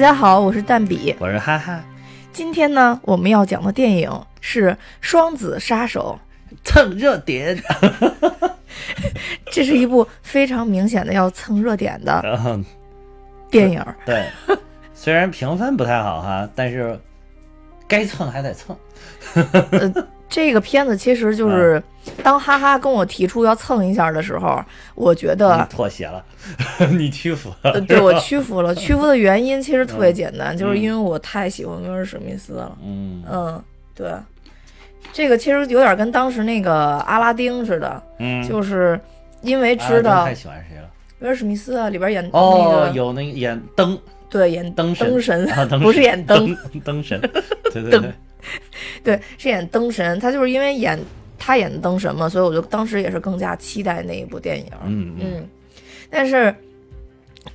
大家好，我是蛋比。我是哈哈，今天呢，我们要讲的电影是《双子杀手蹭热点。》，这是一部非常明显的要蹭热点的电影。对，虽然评分不太好哈，但是该蹭还得蹭。这个片子其实就是当哈哈跟我提出要蹭一下的时候，我觉你得。妥协了，你屈服了呃，，对我屈服了。屈服的原因其实特嗯别简单，就是因为我太喜欢威尔史密斯了。嗯嗯，对，这个其实有点跟当时那个阿拉丁似的，嗯，就是因为啊知道太喜欢谁了？威尔史密斯啊，里边演那哦，个有那个演灯对演灯灯神，啊，灯不是演灯，灯灯神，对对灯对，对，是演灯神。他就是因为演他演的灯神嘛，所以我就当时也是更加期待那一部电影。嗯嗯嗯，但是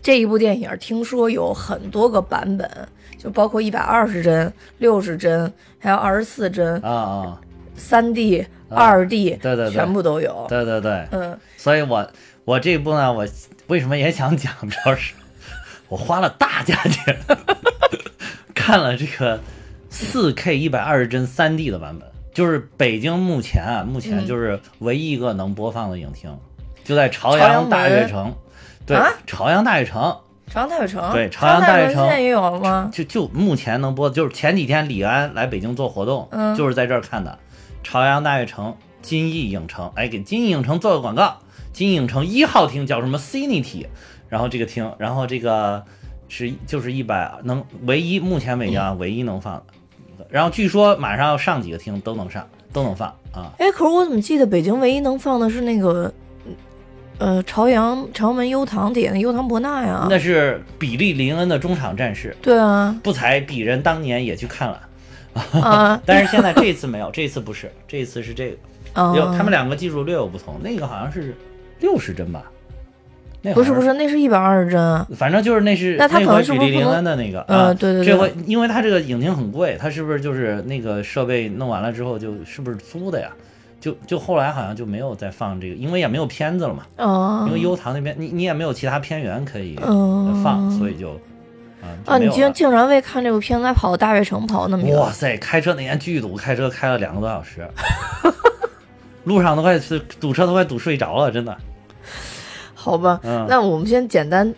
这一部电影听说有很多个版本，就包括一百二十帧、六十帧，还有二十四帧、啊啊，三 D、啊二 D，对对对全部都有。对对对，嗯，所以我我这一部呢，我为什么也想讲，主要是我花了大价钱 看了这个四 K 一百二十帧三 D 的版本，就是北京目前啊，目前嗯。就是唯一一个能播放的影厅，就在朝朝阳阳大悦城，对啊，朝阳大悦城，朝阳大悦城，对朝阳大悦城现在也有了吗？就就目前能播的，就是前几天李安来北京做活动，嗯。就是在这儿看的，朝阳大悦城金逸影城，哎，给金逸影城做个广告，金逸影城一号厅叫什么？Cinity，然后这个厅，然后这个是就是一百能唯一目前北京啊唯一能放的，然后据说马上要上几个厅都能上，都能放啊，哎，可是我怎么记得北京唯一能放的是那个，呃，朝阳朝阳门悠唐底下那优唐伯纳呀？那是比利林恩的中场战士，对啊，不才鄙人当年也去看了，啊。但是现在这次没有，这次不是，这次是这个。啊，有他们两个技术略有不同，那个好像是六十帧吧，那，不是不是，那是一百二十帧啊。反正就是那是那他可能回比利林是不是不的那个呃啊，对对对这回因为他这个影厅很贵，他是不是就是那个设备弄完了之后就是不是租的呀？就就后来好像就没有再放这个，因为也没有片子了嘛，哦因为优唐那边你你也没有其他片源可以嗯放，所以就啊啊，你竟竟然为看这部片子还跑到大悦城跑那么远？哇塞，开车那天巨堵，开车开了两个多小时，路上都快是堵车都快堵睡着了，真的。好吧，嗯那我们先简单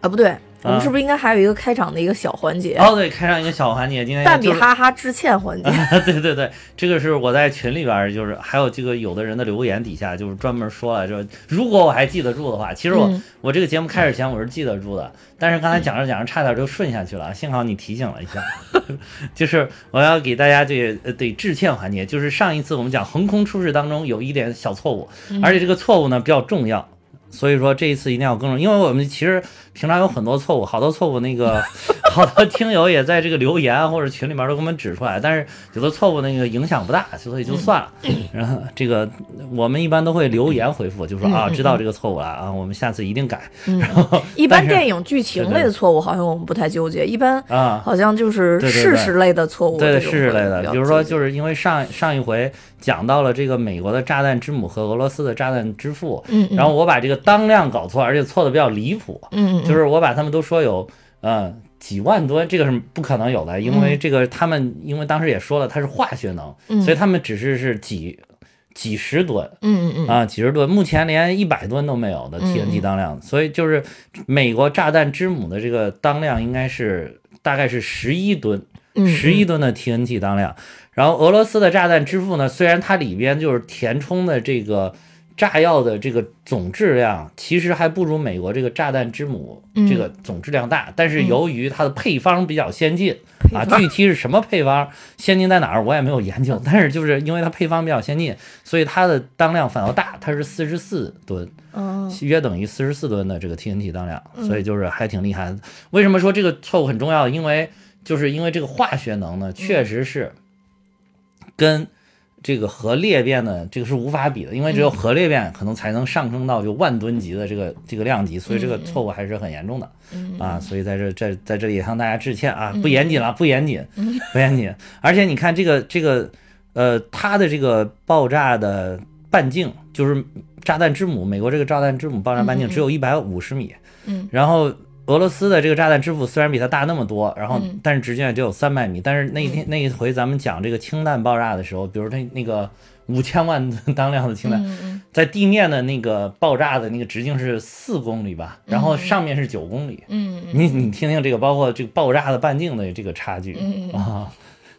啊，不对，我们啊是不是应该还有一个开场的一个小环节？哦，对，开场一个小环节，今天蛋比就是哈哈致歉环节。对对对，这个是我在群里边儿，就是还有这个有的人的留言底下，就是专门说了，就如果我还记得住的话，其实我、嗯我这个节目开始前我是记得住的，但是刚才讲着讲着差点就顺下去了，幸好你提醒了一下，就是我要给大家这个呃对致歉环节，就是上一次我们讲横空出世当中有一点小错误，而且这个错误呢比较重要。所以说这一次一定要更正，因为我们其实平常有很多错误，好多错误那个好多听友也在这个留言或者群里面都给我们指出来，但是有的错误那个影响不大，所以就算了。然后这个我们一般都会留言回复，就说啊知道这个错误了啊，我们下次一定改。嗯然后一般电影剧情类的错误，好像我们不太纠结。一般啊，好像就是事实类的错误，对对，事实类的，比如说就是因为上上一回讲到了这个美国的炸弹之母和俄罗斯的炸弹之父，嗯，嗯然后我把这个当量搞错，而且错的比较离谱。嗯嗯，就是我把他们都说有呃几万吨，这个是不可能有的，因为这个他们因为当时也说了它是化学能，嗯。所以他们只是是几几十吨嗯嗯嗯。啊，几十吨，目前连一百吨都没有的嗯 TNT 当量，所以就是美国炸弹之母的这个当量应该是大概是十一吨，嗯，十一吨的 TNT 当量。然后俄罗斯的炸弹之父呢，虽然它里边就是填充的这个炸药的这个总质量，其实还不如美国这个炸弹之母嗯这个总质量大，但是由于它的配方比较先进、啊，具体是什么配方，先进在哪儿我也没有研究，但是就是因为它配方比较先进，所以它的当量反倒大，它是四十四吨。嗯约等于四十四吨的这个 TNT 当量，所以就是还挺厉害的。为什么说这个错误很重要？因为就是因为这个化学能呢，确实是跟这个核裂变呢，这个是无法比的，因为只有核裂变可能才能上升到就万吨级的这个这个量级，所以这个错误还是很严重的。嗯啊。所以在这在在这里也向大家致歉啊，不严谨了，不严谨，不严谨。而且你看这个这个呃，它的这个爆炸的半径就是炸弹之母，美国这个炸弹之母爆炸半径只有一百五十米，嗯。然后俄罗斯的这个炸弹之父虽然比它大那么多，然后嗯。但是直径也只有三百米，但是那一天、那一回咱们讲这个氢弹爆炸的时候，比如它那个五千万当量的氢弹，在地面的那个爆炸的那个直径是四公里吧，然后上面是九公里。你你听听这个，包括这个爆炸的半径的这个差距、啊！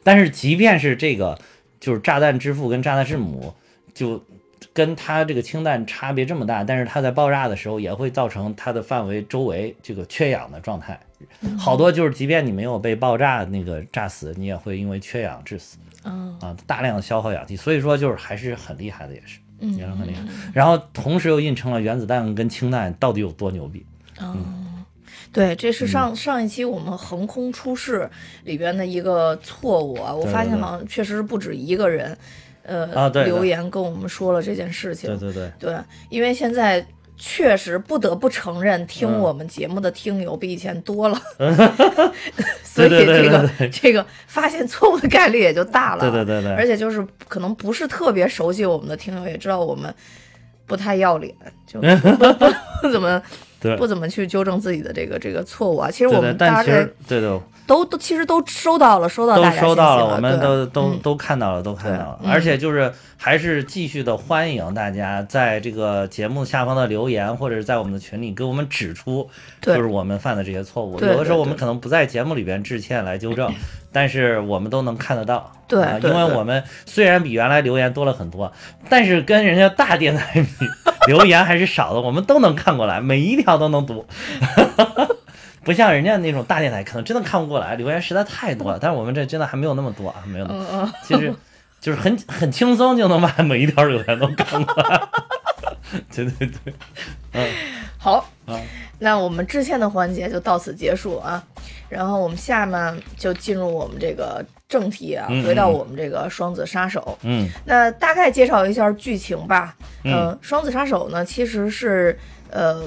但是即便是这个，就是炸弹之父跟炸弹之母，就跟它这个氢弹差别这么大，但是它在爆炸的时候也会造成它的范围周围这个缺氧的状态。嗯好多就是，即便你没有被爆炸那个炸死，你也会因为缺氧致死嗯啊，大量的消耗氧气。所以说，就是还是很厉害的，也是嗯也是很厉害。然后同时又印成了原子弹跟氢弹到底有多牛逼。嗯，对，这嗯是上上一期我们横空出世里边的一个错误啊，我发现好像确实是不止一个人，呃，啊留言跟我们说了这件事情。对对对，对，因为现在确实不得不承认，听嗯我们节目的听友比以前多了，所以这个对这个发现错误的概率也就大了。对对对对而且就是可能不是特别熟悉我们的听友，也知道我们不太要脸，就 不怎么对不怎么去纠正自己的这个这个错误啊。其实我们大但其概对对都都其实都收到了，收到都大家收到了，我们都都嗯都看到了，都看到了。而且就是还是继续的欢迎大家在这个节目下方的留言，或者是在我们的群里给我们指出，就是我们犯的这些错误。有的时候我们可能不在节目里边致歉来纠正，但是我们都能看得到。对因为我们虽然比原来留言多了很多，但是跟人家大电台比，留言还是少的，我们都能看过来，每一条都能读。不像人家那种大电台，可能真的看不过来，留言实在太多了。但是我们这真的还没有那么多啊，没有那么多，嗯嗯。其实就是很很轻松就能把每一条留言都看过来。对对对，好啊，那我们致歉的环节就到此结束啊。然后我们下面就进入我们这个正题啊，嗯回到我们这个双子杀手。嗯那大概介绍一下剧情吧。嗯呃，双子杀手呢，其实是呃。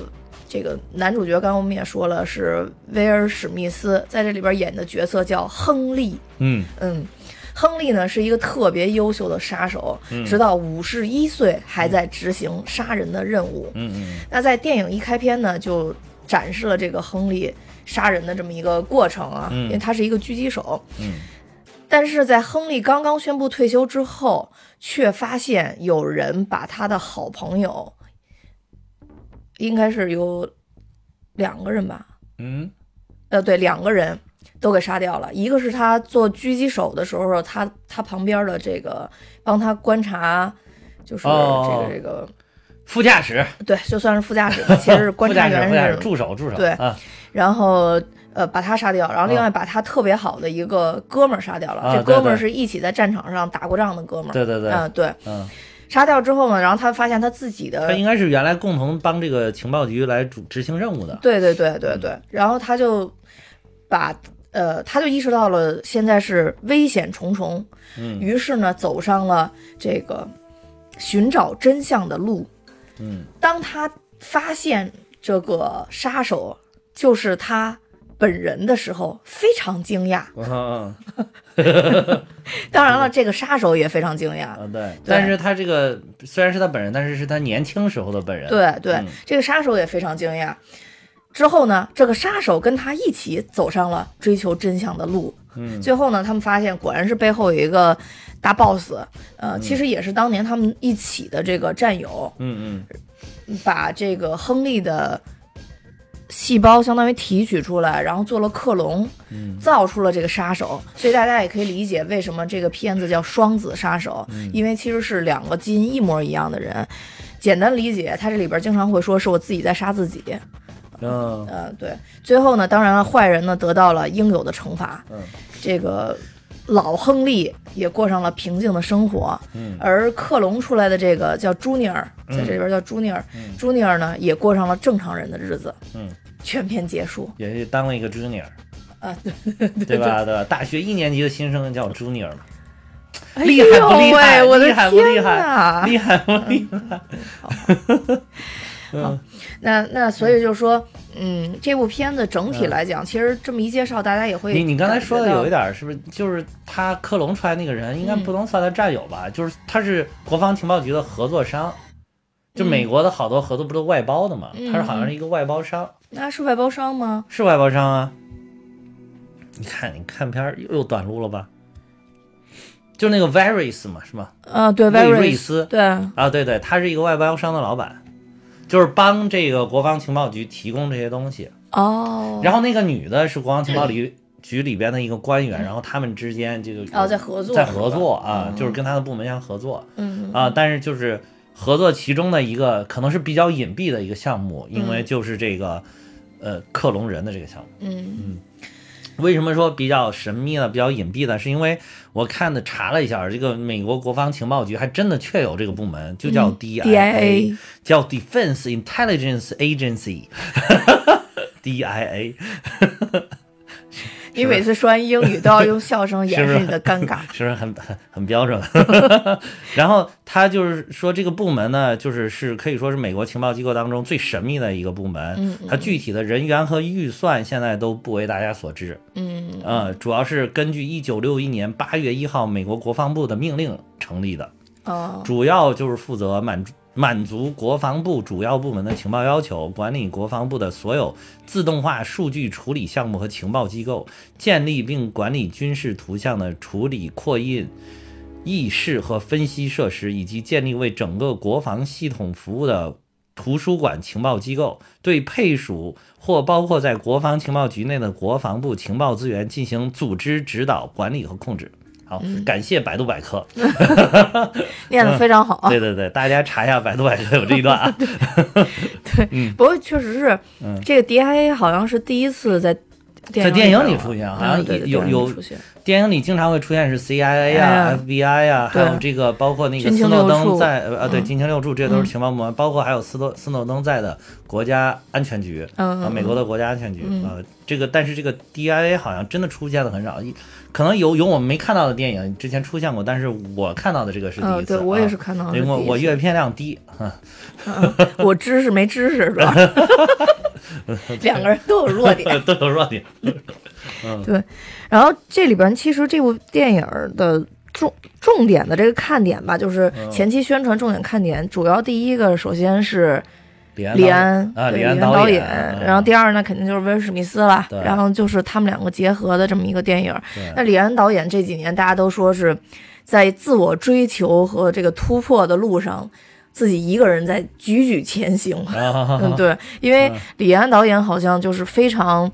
这个男主角刚刚我们也说了，是威尔史密斯在这里边演的角色叫亨利。嗯嗯，亨利呢是一个特别优秀的杀手，嗯直到五十一岁还在执行杀人的任务。嗯嗯那在电影一开篇呢，就展示了这个亨利杀人的这么一个过程啊，嗯因为他是一个狙击手。嗯但是在亨利刚刚宣布退休之后，却发现有人把他的好朋友，应该是有两个人吧，嗯。呃，对，两个人都给杀掉了。一个是他做狙击手的时候，他他旁边的这个帮他观察，就是这个、哦这个，副驾驶，对，就算是副驾驶吧，其实是 观察员助手，助手，对啊，然后呃把他杀掉，然后另外啊把他特别好的一个哥们儿杀掉了。啊这哥们儿是一起在战场上打过仗的哥们儿。对对对，嗯，对，嗯，杀掉之后呢，然后他发现他自己的他应该是原来共同帮这个情报局来主执行任务的。对对对对对，然后他就把呃，他就意识到了现在是危险重重，嗯于是呢，走上了这个寻找真相的路。嗯当他发现这个杀手就是他本人的时候，非常惊讶。嗯 当然了，这个杀手也非常惊讶。啊对，但是他这个虽然是他本人，但是是他年轻时候的本人。对对，嗯这个杀手也非常惊讶。之后呢，这个杀手跟他一起走上了追求真相的路。嗯最后呢，他们发现果然是背后有一个大 boss，呃，嗯其实也是当年他们一起的这个战友，嗯嗯把这个亨利的细胞相当于提取出来，然后做了克隆，嗯造出了这个杀手。所以大家也可以理解为什么这个片子叫双子杀手，嗯因为其实是两个基因一模一样的人。简单理解，他这里边经常会说是我自己在杀自己。嗯呃，对，最后呢，当然了，坏人呢得到了应有的惩罚。嗯这个老亨利也过上了平静的生活，嗯而克隆出来的这个叫朱尼尔，在这里边叫朱尼尔，嗯朱尼尔呢也过上了正常人的日子。嗯，全片结束也是当了一个 junior，啊，对 对吧？对吧？大学一年级的新生叫 junior 嘛，哎厉害不厉害？我的厉害不厉天害？哪厉害不厉害？好那那所以就是说，嗯，这部片子整体来讲，其实这么一介绍，大家也会你你刚才说的有一点，儿是不是就是他克隆出来那个人应该嗯不能算他战友吧？就是他是国防情报局的合作商，就美国的好多合作不都外包的嘛？嗯他是好像是一个外包商，那是外包商吗？是外包商啊。你看，你看片儿又又短路了吧？就那个 Varys 嘛，是吗？啊，对斯对，啊，对对，他是一个外包商的老板，就是帮这个国防情报局提供这些东西。哦，然后那个女的是国防情报局局里边的一个官员，然后他们之间就哦在合作在合作啊，嗯。就是跟他的部门相合作嗯啊，但是就是合作其中的一个可能是比较隐蔽的一个项目，因为就是这个呃克隆人的这个项目。嗯。嗯为什么说比较神秘呢？比较隐蔽的？是因为我看的查了一下，这个美国国防情报局还真的确有这个部门，就叫嗯 DIA，、DIA 叫 Defense Intelligence Agency，DIA。你每次说完英语都要用笑声 掩饰你的尴尬。是不是很很很标准？然后他就是说，这个部门呢，就是是可以说是美国情报机构当中最神秘的一个部门。嗯它具体的人员和预算现在都不为大家所知。嗯呃，主要是根据一九六一年八月一号美国国防部的命令成立的，哦主要就是负责满足满足国防部主要部门的情报要求，管理国防部的所有自动化数据处理项目和情报机构，建立并管理军事图像的处理、扩印、议事和分析设施，以及建立为整个国防系统服务的图书馆情报机构，对配属或包括在国防情报局内的国防部情报资源进行组织指导、管理和控制。好，感谢百度百科。念得非常好。对对对，大家查一下百度百科有这一段啊。对，不过确实是嗯。这个 DIA 好像是第一次在电在电影里里出现啊好像对对有有电影里出现。电影里经常会出现是 CIA 哎呀、FBI 呀，还有这个包括那个斯诺登在呃啊对嗯。军情六处，这都是情报部门，包括还有斯诺斯诺登在的国家安全局嗯啊，美国的国家安全局嗯。啊，这个但是这个 DIA 好像真的出现的很少，一可能有有我们没看到的电影之前出现过，但是我看到的这个是第嗯，一次，对我也啊是看到的因为我我阅片量低，啊。嗯我知识没知识，主要 两个人都有弱点。都有弱点。对然后这里边其实这部电影的重重点的这个看点吧，就是嗯。前期宣传重点看点，主要第一个首先是李安李安导演，嗯然后第二呢肯定就是威尔史密斯了，然后就是他们两个结合的这么一个电影。那李安导演这几年大家都说是在自我追求和这个突破的路上，自己一个人在踽踽前行。啊 嗯，对，因为嗯李安导演好像就是非常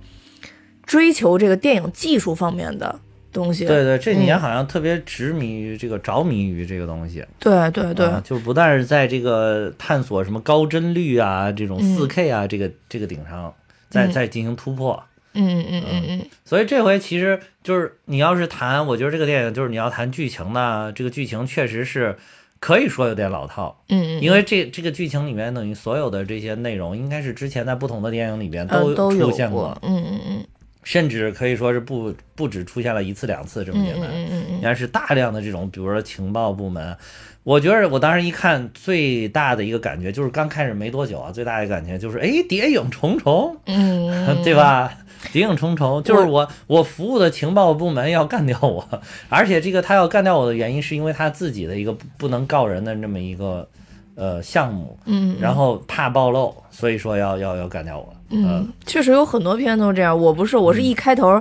追求这个电影技术方面的东西。对对，这几年嗯。好像特别执迷于这个着迷于这个东西，对对对。啊，就是不但是在这个探索什么高帧率啊，这种嗯。四 K 啊，这个这个顶上，在嗯。在进行突破。嗯嗯嗯嗯。所以这回其实就是你要是谈，我觉得这个电影就是你要谈剧情呢，这个剧情确实是可以说有点老套，嗯嗯，因为这这个剧情里面等于所有的这些内容，应该是之前在不同的电影里边呃都出现过。嗯嗯嗯甚至可以说是不不止出现了一次两次这么简单。应该是大量的这种，比如说情报部门。我觉得我当时一看，最大的一个感觉就是刚开始没多久啊，最大的感觉就是，哎，谍影重重，嗯，对吧？谍影重重，就是我我服务的情报部门要干掉我，而且这个他要干掉我的原因，是因为他自己的一个不不能告人的这么一个呃项目，嗯，然后怕暴露，所以说要要要干掉我。嗯，确实有很多片都这样。我不是，我是一开头，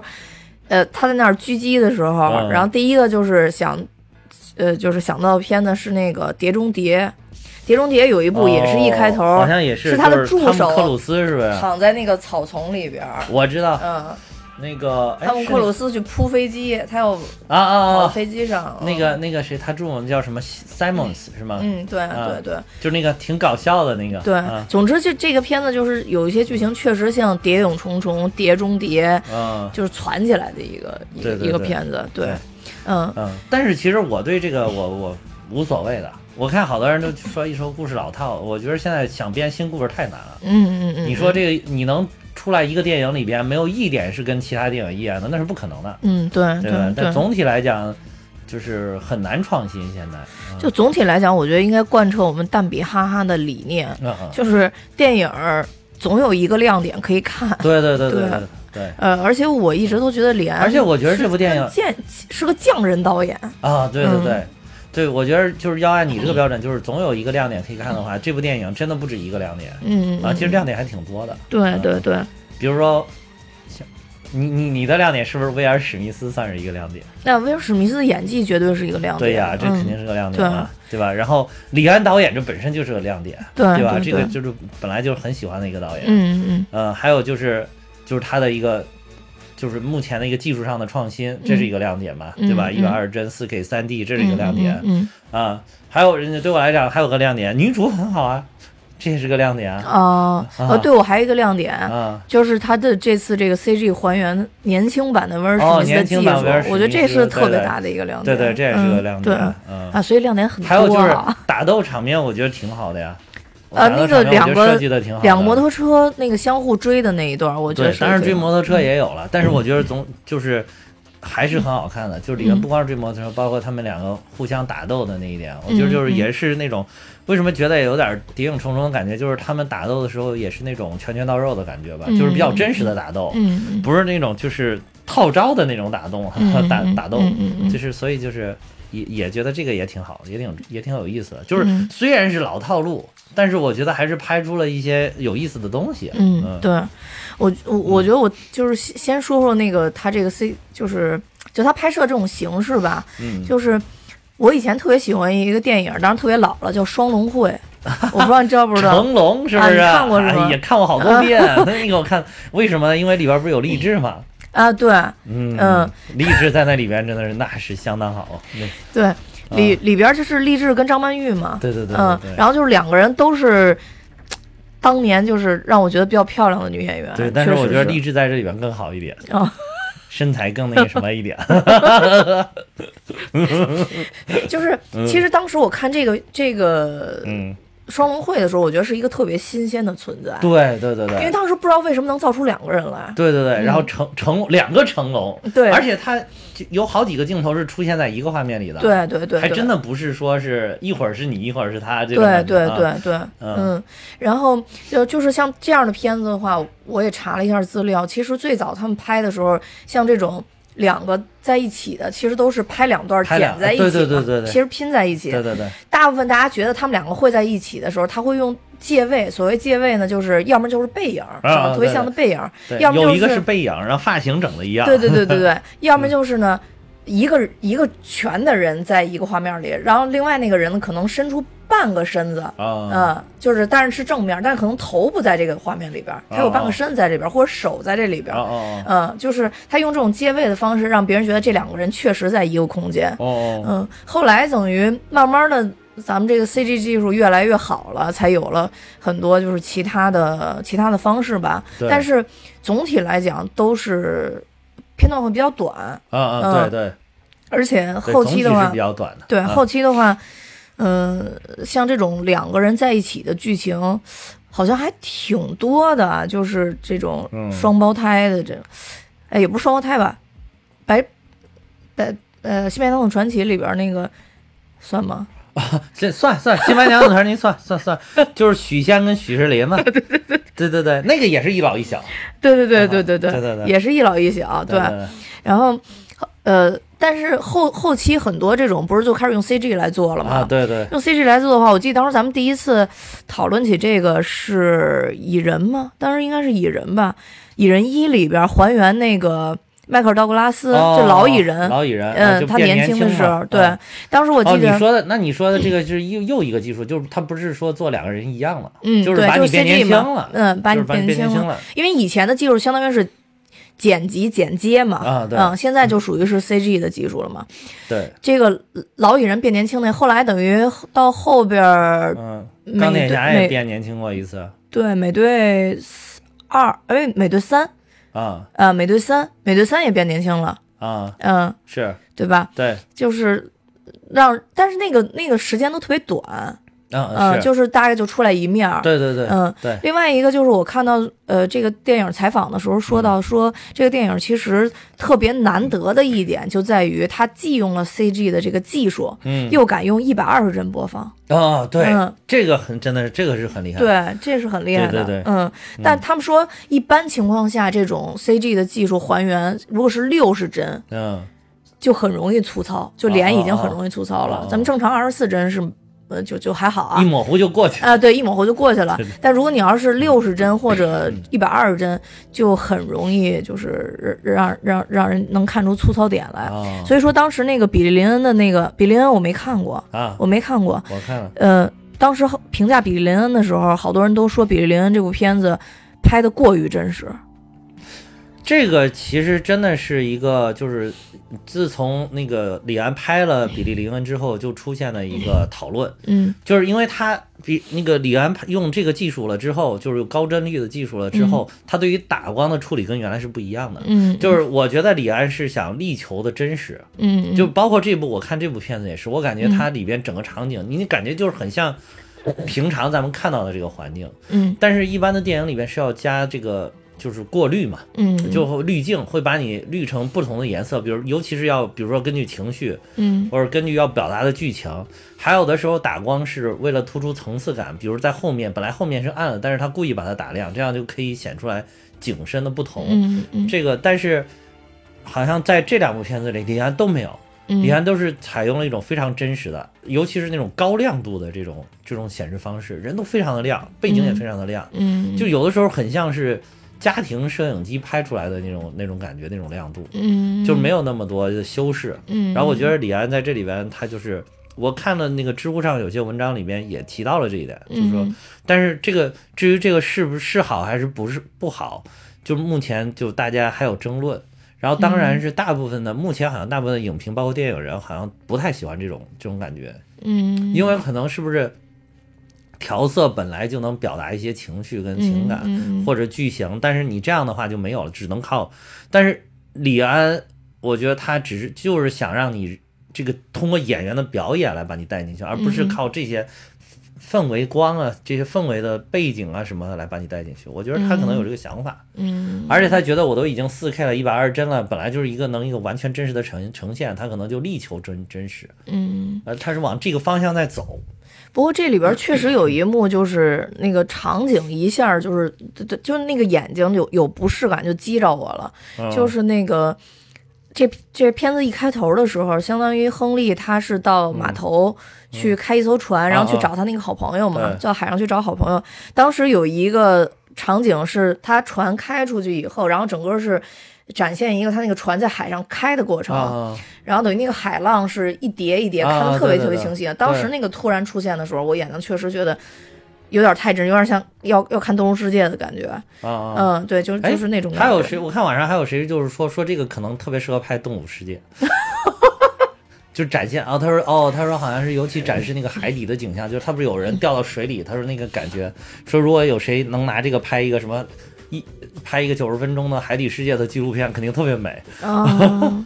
呃，他在那儿狙击的时候，嗯然后第一个就是想，呃，就是想到的片子是那个《碟中谍》，《碟中谍》有一部也是一开头，哦好像也是是他的助手克鲁斯是呗？躺在那个草丛里边，我知道嗯，那个哎是汤姆克鲁斯去扑飞机，他要啊啊啊！飞机上，那个那个谁，他中文叫什么 Simons 是吗？嗯，对啊对对就那个挺搞笑的那个。对啊，总之就这个片子就是有一些剧情确实像《谍影重重》《谍中谍》，嗯就是攒起来的一个一个一个片子，对对，嗯嗯，但是其实我对这个我我无所谓的。我看好多人都说一说故事老套，我觉得现在想编新故事太难了。嗯嗯嗯，你说这个你能出来一个电影里边没有一点是跟其他电影一样的，那是不可能的，嗯，对对吧？对对，但总体来讲，就是很难创新。现在，嗯就总体来讲，我觉得应该贯彻我们蛋比哈哈的理念，嗯嗯，就是电影总有一个亮点可以看。对对对对对对对。呃，而且我一直都觉得李安，而且我觉得这部电影是个匠是个匠人导演。啊，对对嗯对，对，我觉得就是要按你这个标准，就是总有一个亮点可以看的话，这部电影真的不止一个亮点嗯，啊，嗯其实亮点还挺多的。对对对，比如说，像你你你的亮点是不是威尔史密斯算是一个亮点？那威尔史密斯的演技绝对是一个亮点。对呀，这肯定嗯、是个亮点啊，对吧？然后李安导演这本身就是个亮点，对吧？对对这个就是本来就是很喜欢的一个导演。嗯嗯呃，还有就是就是他的一个。就是目前的一个技术上的创新，这是一个亮点嘛，嗯对吧？嗯一百二十帧、四 K、三 D，这嗯，是一个亮点。嗯啊，还有人家对我来讲还有个亮点，女主很好啊，这也是个亮点嗯啊啊呃，对我还有一个亮点。啊。就是他的这次这个 CG 还原年轻版的威尔史哦密斯的技术，年轻版威尔史密斯我觉得这是特别大的一个亮点。对对，这也是个嗯亮点。对嗯，啊，所以亮点很多、啊。还有就是打斗场面，我觉得挺好的呀。呃那个两个设计的挺好的。两个摩托车那个相互追的那一段，我觉得对，是当然追摩托车也有了，但是我觉得总就是还是很好看的，就是里面嗯不光是追摩托车，包括他们两个互相打斗的那一点，我觉得就是也是那种为什么觉得有点谍影重重的感觉，就是他们打斗的时候也是那种拳拳到肉的感觉吧，嗯就是比较真实的打斗，不是那种就是套招的那种打斗，嗯 打嗯打斗，就是所以就是也也觉得这个也挺好，也挺也挺有意思的。就是嗯虽然是老套路，但是我觉得还是拍出了一些有意思的东西。嗯，对，我我我觉得我就是先先说说那个他这个 C，就是就他拍摄这种形式吧，嗯，就是我以前特别喜欢一个电影，当然特别老了，叫《双龙会》，我不知道你知道不知道？成龙是不是？啊你看过是吗哎也看过好多遍。那个我看，为什么呢？因为里边不是有励志嘛。啊，对嗯嗯，励志在那里边真的是那是相当好。对，里里边就是励志跟张曼玉嘛，对对对嗯。然后就是两个人都是当年就是让我觉得比较漂亮的女演员，对，但是我觉得励志在这里边更好一点，啊，身材更那什么一点。就是其实当时我看这个这个嗯，双龙会的时候，我觉得是一个特别新鲜的存在，对对对对。因为当时不知道为什么能造出两个人来，对对对，然后成成两个成龙，对。而且他就有好几个镜头是出现在一个画面里的，，对对对，还真的不是说是一会儿是你，一会儿是他这种对对对对，嗯。嗯，然后就就是像这样的片子的话，我也查了一下资料，其实最早他们拍的时候，像这种两个在一起的，其实都是拍两段剪在一起嘛，对对对对对其实拼在一起。对对对，大部分大家觉得他们两个会在一起的时候，他会用借位，所谓借位呢，就是要么就是背影，长得特别像的背影，对要么就有一个是是背影，然后发型整的一样，对对对对对，要么就是呢。一个一个全的人在一个画面里，然后另外那个人呢可能伸出半个身子，啊，嗯，就是但是是正面，但是可能头不在这个画面里边儿，他有半个身子在这边儿，或者手在这里边嗯，就是他用这种借位的方式，让别人觉得这两个人确实在一个空间。嗯，后来等于慢慢的，咱们这个 CG 技术越来越好了，才有了很多就是其他的其他的方式吧。对。但是总体来讲都是片段会比较短，啊啊，嗯对对，而且后期的话对后期的话，嗯、像这种两个人在一起的剧情，好像还挺多的啊，就是这种嗯双胞胎的这种，哎，也不是双胞胎吧，白，白呃，《新白娘子传奇》里边那个算吗？啊 这算算《新白娘子传奇》算算算，就是许仙跟许世林嘛，对对对对。对对，那个也是一老一小，对对对啊对对对对对也是一老一小，对。然后呃，但是后后期很多这种不是就开始用 CG 来做了吗？啊，对对，用 CG 来做的话，我记得当时咱们第一次讨论起这个是蚁人吗？当时应该是蚁人吧，《蚁人一》里边还原那个迈克尔·道格拉斯，哦就老蚁人，老蚁人，啊嗯，他年轻的时候，对，当时我哦，记得，你说的，那你说的这个就是又又一个技术，就是他不是说做两个人一样了，嗯，就是对，就是把你变年 CG 轻嘛了，嗯，把你变，年轻了。因为以前的技术相当于是剪辑剪接嘛，啊对。嗯，现在就属于是 CG 的技术了嘛。对，这个老蚁人变年轻那，后来等于到后边儿，嗯，美钢铁队侠也变年轻过一次。对美队二，哎，美队三，啊。呃，美队三，美队三也变年轻了，啊，嗯，是。对吧？对，就是让，但是那个那个时间都特别短，嗯嗯，是，就是大概就出来一面儿，对对对，嗯，对，另外一个就是我看到呃这个电影采访的时候说嗯。到说，这个电影其实特别难得的一点就在于它既用了 CG 的这个技术，嗯，又敢用一百二十帧播放，哦，对嗯，这个很真的是这个是很厉害，，对，这是很厉害的。对对对。嗯，但他们说一般情况下这种 CG 的技术还原，如果是六十帧，嗯，就很容易粗糙，就脸已经很容易粗糙了。哦哦哦咱们正常二十四帧是，呃，就就还好啊一。模糊就过去了。啊，对，一抹糊就过去了。但如果你要是六十帧或者一百二十帧，就很容易就是让让让人能看出粗糙点来。啊所以说当时那个比利林恩的那个比利林恩我没看过，啊！我没看过。我看了，呃，当时评价比利林恩的时候，好多人都说比利林恩这部片子拍的过于真实。这个其实真的是一个，就是自从那个李安拍了《比利林恩》之后，就出现了一个讨论，嗯。就是因为他比那个李安用这个技术了之后，就是高帧率的技术了之后，他对于打光的处理跟原来是不一样的。嗯，就是我觉得李安是想力求的真实，嗯，嗯。就包括这部我看这部片子也是，我感觉它里边整个场景，你感觉就是很像平常咱们看到的这个环境，嗯。但是一般的电影里边是要加这个就是过滤嘛，嗯就滤镜会把你滤成不同的颜色，比如尤其是要比如说根据情绪嗯或者根据要表达的剧情，还有的时候打光是为了突出层次感，比如在后面本来后面是暗的，但是他故意把它打亮，这样就可以显出来景深的不同。嗯嗯这个但是好像在这两部片子里，李安都没有。嗯，李安都是采用了一种非常真实的，尤其是那种高亮度的这种这种显示方式，人都非常的亮，背景也非常的亮，嗯就有的时候很像是家庭摄影机拍出来的那种那种感觉，那种亮度，嗯。就没有那么多的修饰。嗯，然后我觉得李安在这里边，他就是我看了那个知乎上有些文章里边也提到了这一点，就是说，嗯但是这个至于这个是不是好还是不是不好，就目前就大家还有争论。然后当然是大部分的，目前好像大部分的影评，包括电影人，好像不太喜欢这种这种感觉，嗯，因为可能是不是调色本来就能表达一些情绪跟情感，嗯嗯或者剧情，但是你这样的话就没有了，只能靠。但是李安，我觉得他只是就是想让你这个通过演员的表演来把你带进去，而不是嗯靠这些氛围光啊、这些氛围的背景啊什么的来把你带进去。我觉得他可能有这个想法，嗯，而且他觉得我都已经四 K 了，一百二十帧了，本来就是一个能一个完全真实的呈呈现，他可能就力求真真实，嗯，呃，他是往这个方向在走。不过这里边确实有一幕，就是那个场景一下就是就就就那个眼睛有有不适感，就击着我了。嗯、就是那个这这片子一开头的时候，相当于亨利他是到码头去开一艘船，然后去找他那个好朋友嘛，对到海上去找好朋友。当时有一个场景是他船开出去以后，然后整个是。展现一个他那个船在海上开的过程，啊，然后等于那个海浪是一叠一叠，啊看得特别特别清晰。当时那个突然出现的时候，我眼睛确实觉得有点太真，有点像要要看《动物世界》的感觉。嗯，对，就是哎就是那种感觉。还有谁？我看网上还有谁就是说说这个可能特别适合拍《动物世界》，就展现啊。他说哦，他说好像是尤其展示那个海底的景象，就是他不是有人掉到水里，他说那个感觉，说如果有谁能拿这个拍一个什么一拍一个九十分钟的海底世界的纪录片，肯定特别美。啊。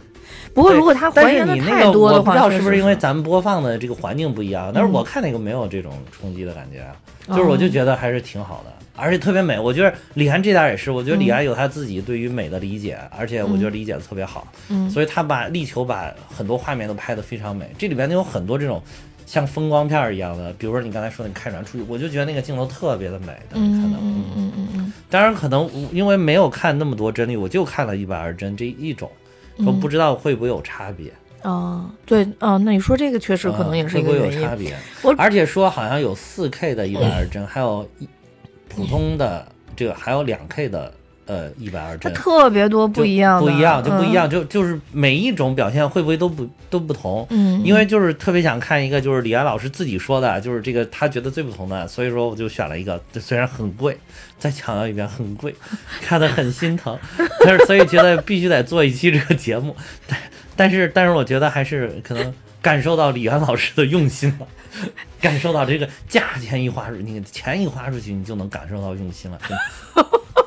不过如果他还原的你太多的话，我不知道是不是因为咱们播放的这个环境不一样，但是嗯我看那个没有这种冲击的感觉，就是我就觉得还是挺好的，而且特别美。我觉得李安这点也是，我觉得嗯李安有他自己对于美的理解，而且我觉得理解的特别好，嗯所以他把力求把很多画面都拍得非常美。这里边有很多这种像风光片一样的，比如说你刚才说的你开船出去，我就觉得那个镜头特别的美，当时看到。嗯嗯嗯嗯嗯当然，可能因为没有看那么多帧率，我就看了一百二十帧这一种，嗯都不知道会不会有差别。啊，对啊，那你说这个确实可能也是一个啊会不会原因。有差别我？而且说好像有四 K 的一百二十帧，还有一普通的这个，还有两 K 的呃一百二它帧，特别多不一样，不一样就不一嗯。样，就就是每一种表现会不会都不都不同？嗯，因为就是特别想看一个，就是李安老师自己说的，就是这个他觉得最不同的，所以说我就选了一个，虽然很贵，再强调一遍很贵，看的很心疼，但是所以觉得必须得做一期这个节目，但但是但是我觉得还是可能感受到李安老师的用心了，感受到这个价钱一花出去，你钱一花出去，你就能感受到用心了，对，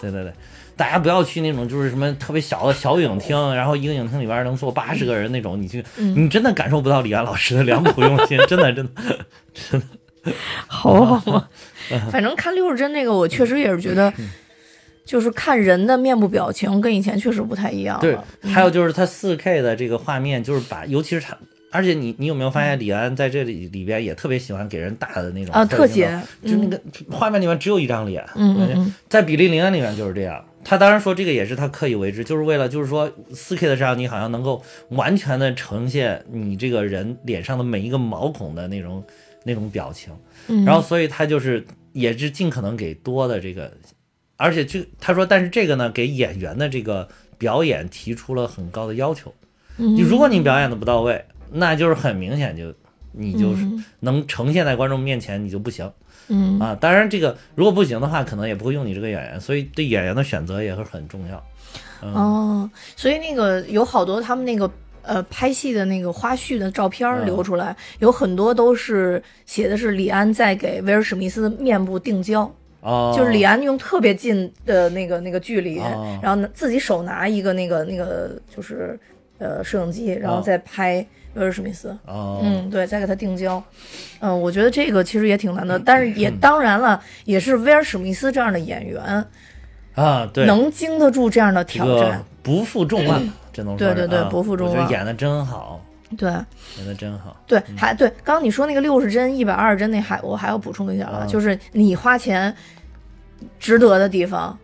对对对。大家不要去那种就是什么特别小的小影厅，然后一个影厅里边能坐八十个人那种，你去，你真的感受不到李安老师的良苦用心，真的真的。真的。好好吧，反正看六十帧那个，我确实也是觉得，就是看人的面部表情跟以前确实不太一样对。，还有就是它四 K 的这个画面，就是把，尤其是它，而且你你有没有发现李安在这里里边也特别喜欢给人大的那种啊，特写写，就那个画面里面只有一张脸，嗯嗯嗯。在比利林恩里面就是这样，他当然说这个也是他刻意为之，就是为了就是说四 K 的摄像机好像能够完全的呈现你这个人脸上的每一个毛孔的那种那种表情，嗯。然后所以他就是也是尽可能给多的这个，而且这他说，但是这个呢给演员的这个表演提出了很高的要求，嗯。你如果你表演的不到位，那就是很明显就你就是能呈现在观众面前你就不行。嗯。啊，当然这个如果不行的话，可能也不会用你这个演员，所以对演员的选择也是很重要。嗯。哦，所以那个有好多他们那个呃拍戏的那个花絮的照片流出来，有很多都是写的是李安在给威尔史密斯面部定焦，哦，就是李安用特别近的那个那个距离，哦然后呢自己手拿一个那个那个就是呃摄影机，然后哦。再拍威尔史密斯。哦，嗯，对，再给他定焦，嗯，我觉得这个其实也挺难的，但是嗯也当然了，也是威尔史密斯这样的演员啊，对，能经得住这样的挑战，不负众望，只能说对对对啊不负众望我觉得演的真好，对。演的真好。对，还对，刚刚你说那个六十帧、一百二十帧那还我还要补充一下啊，啊就是你花钱值得的地方，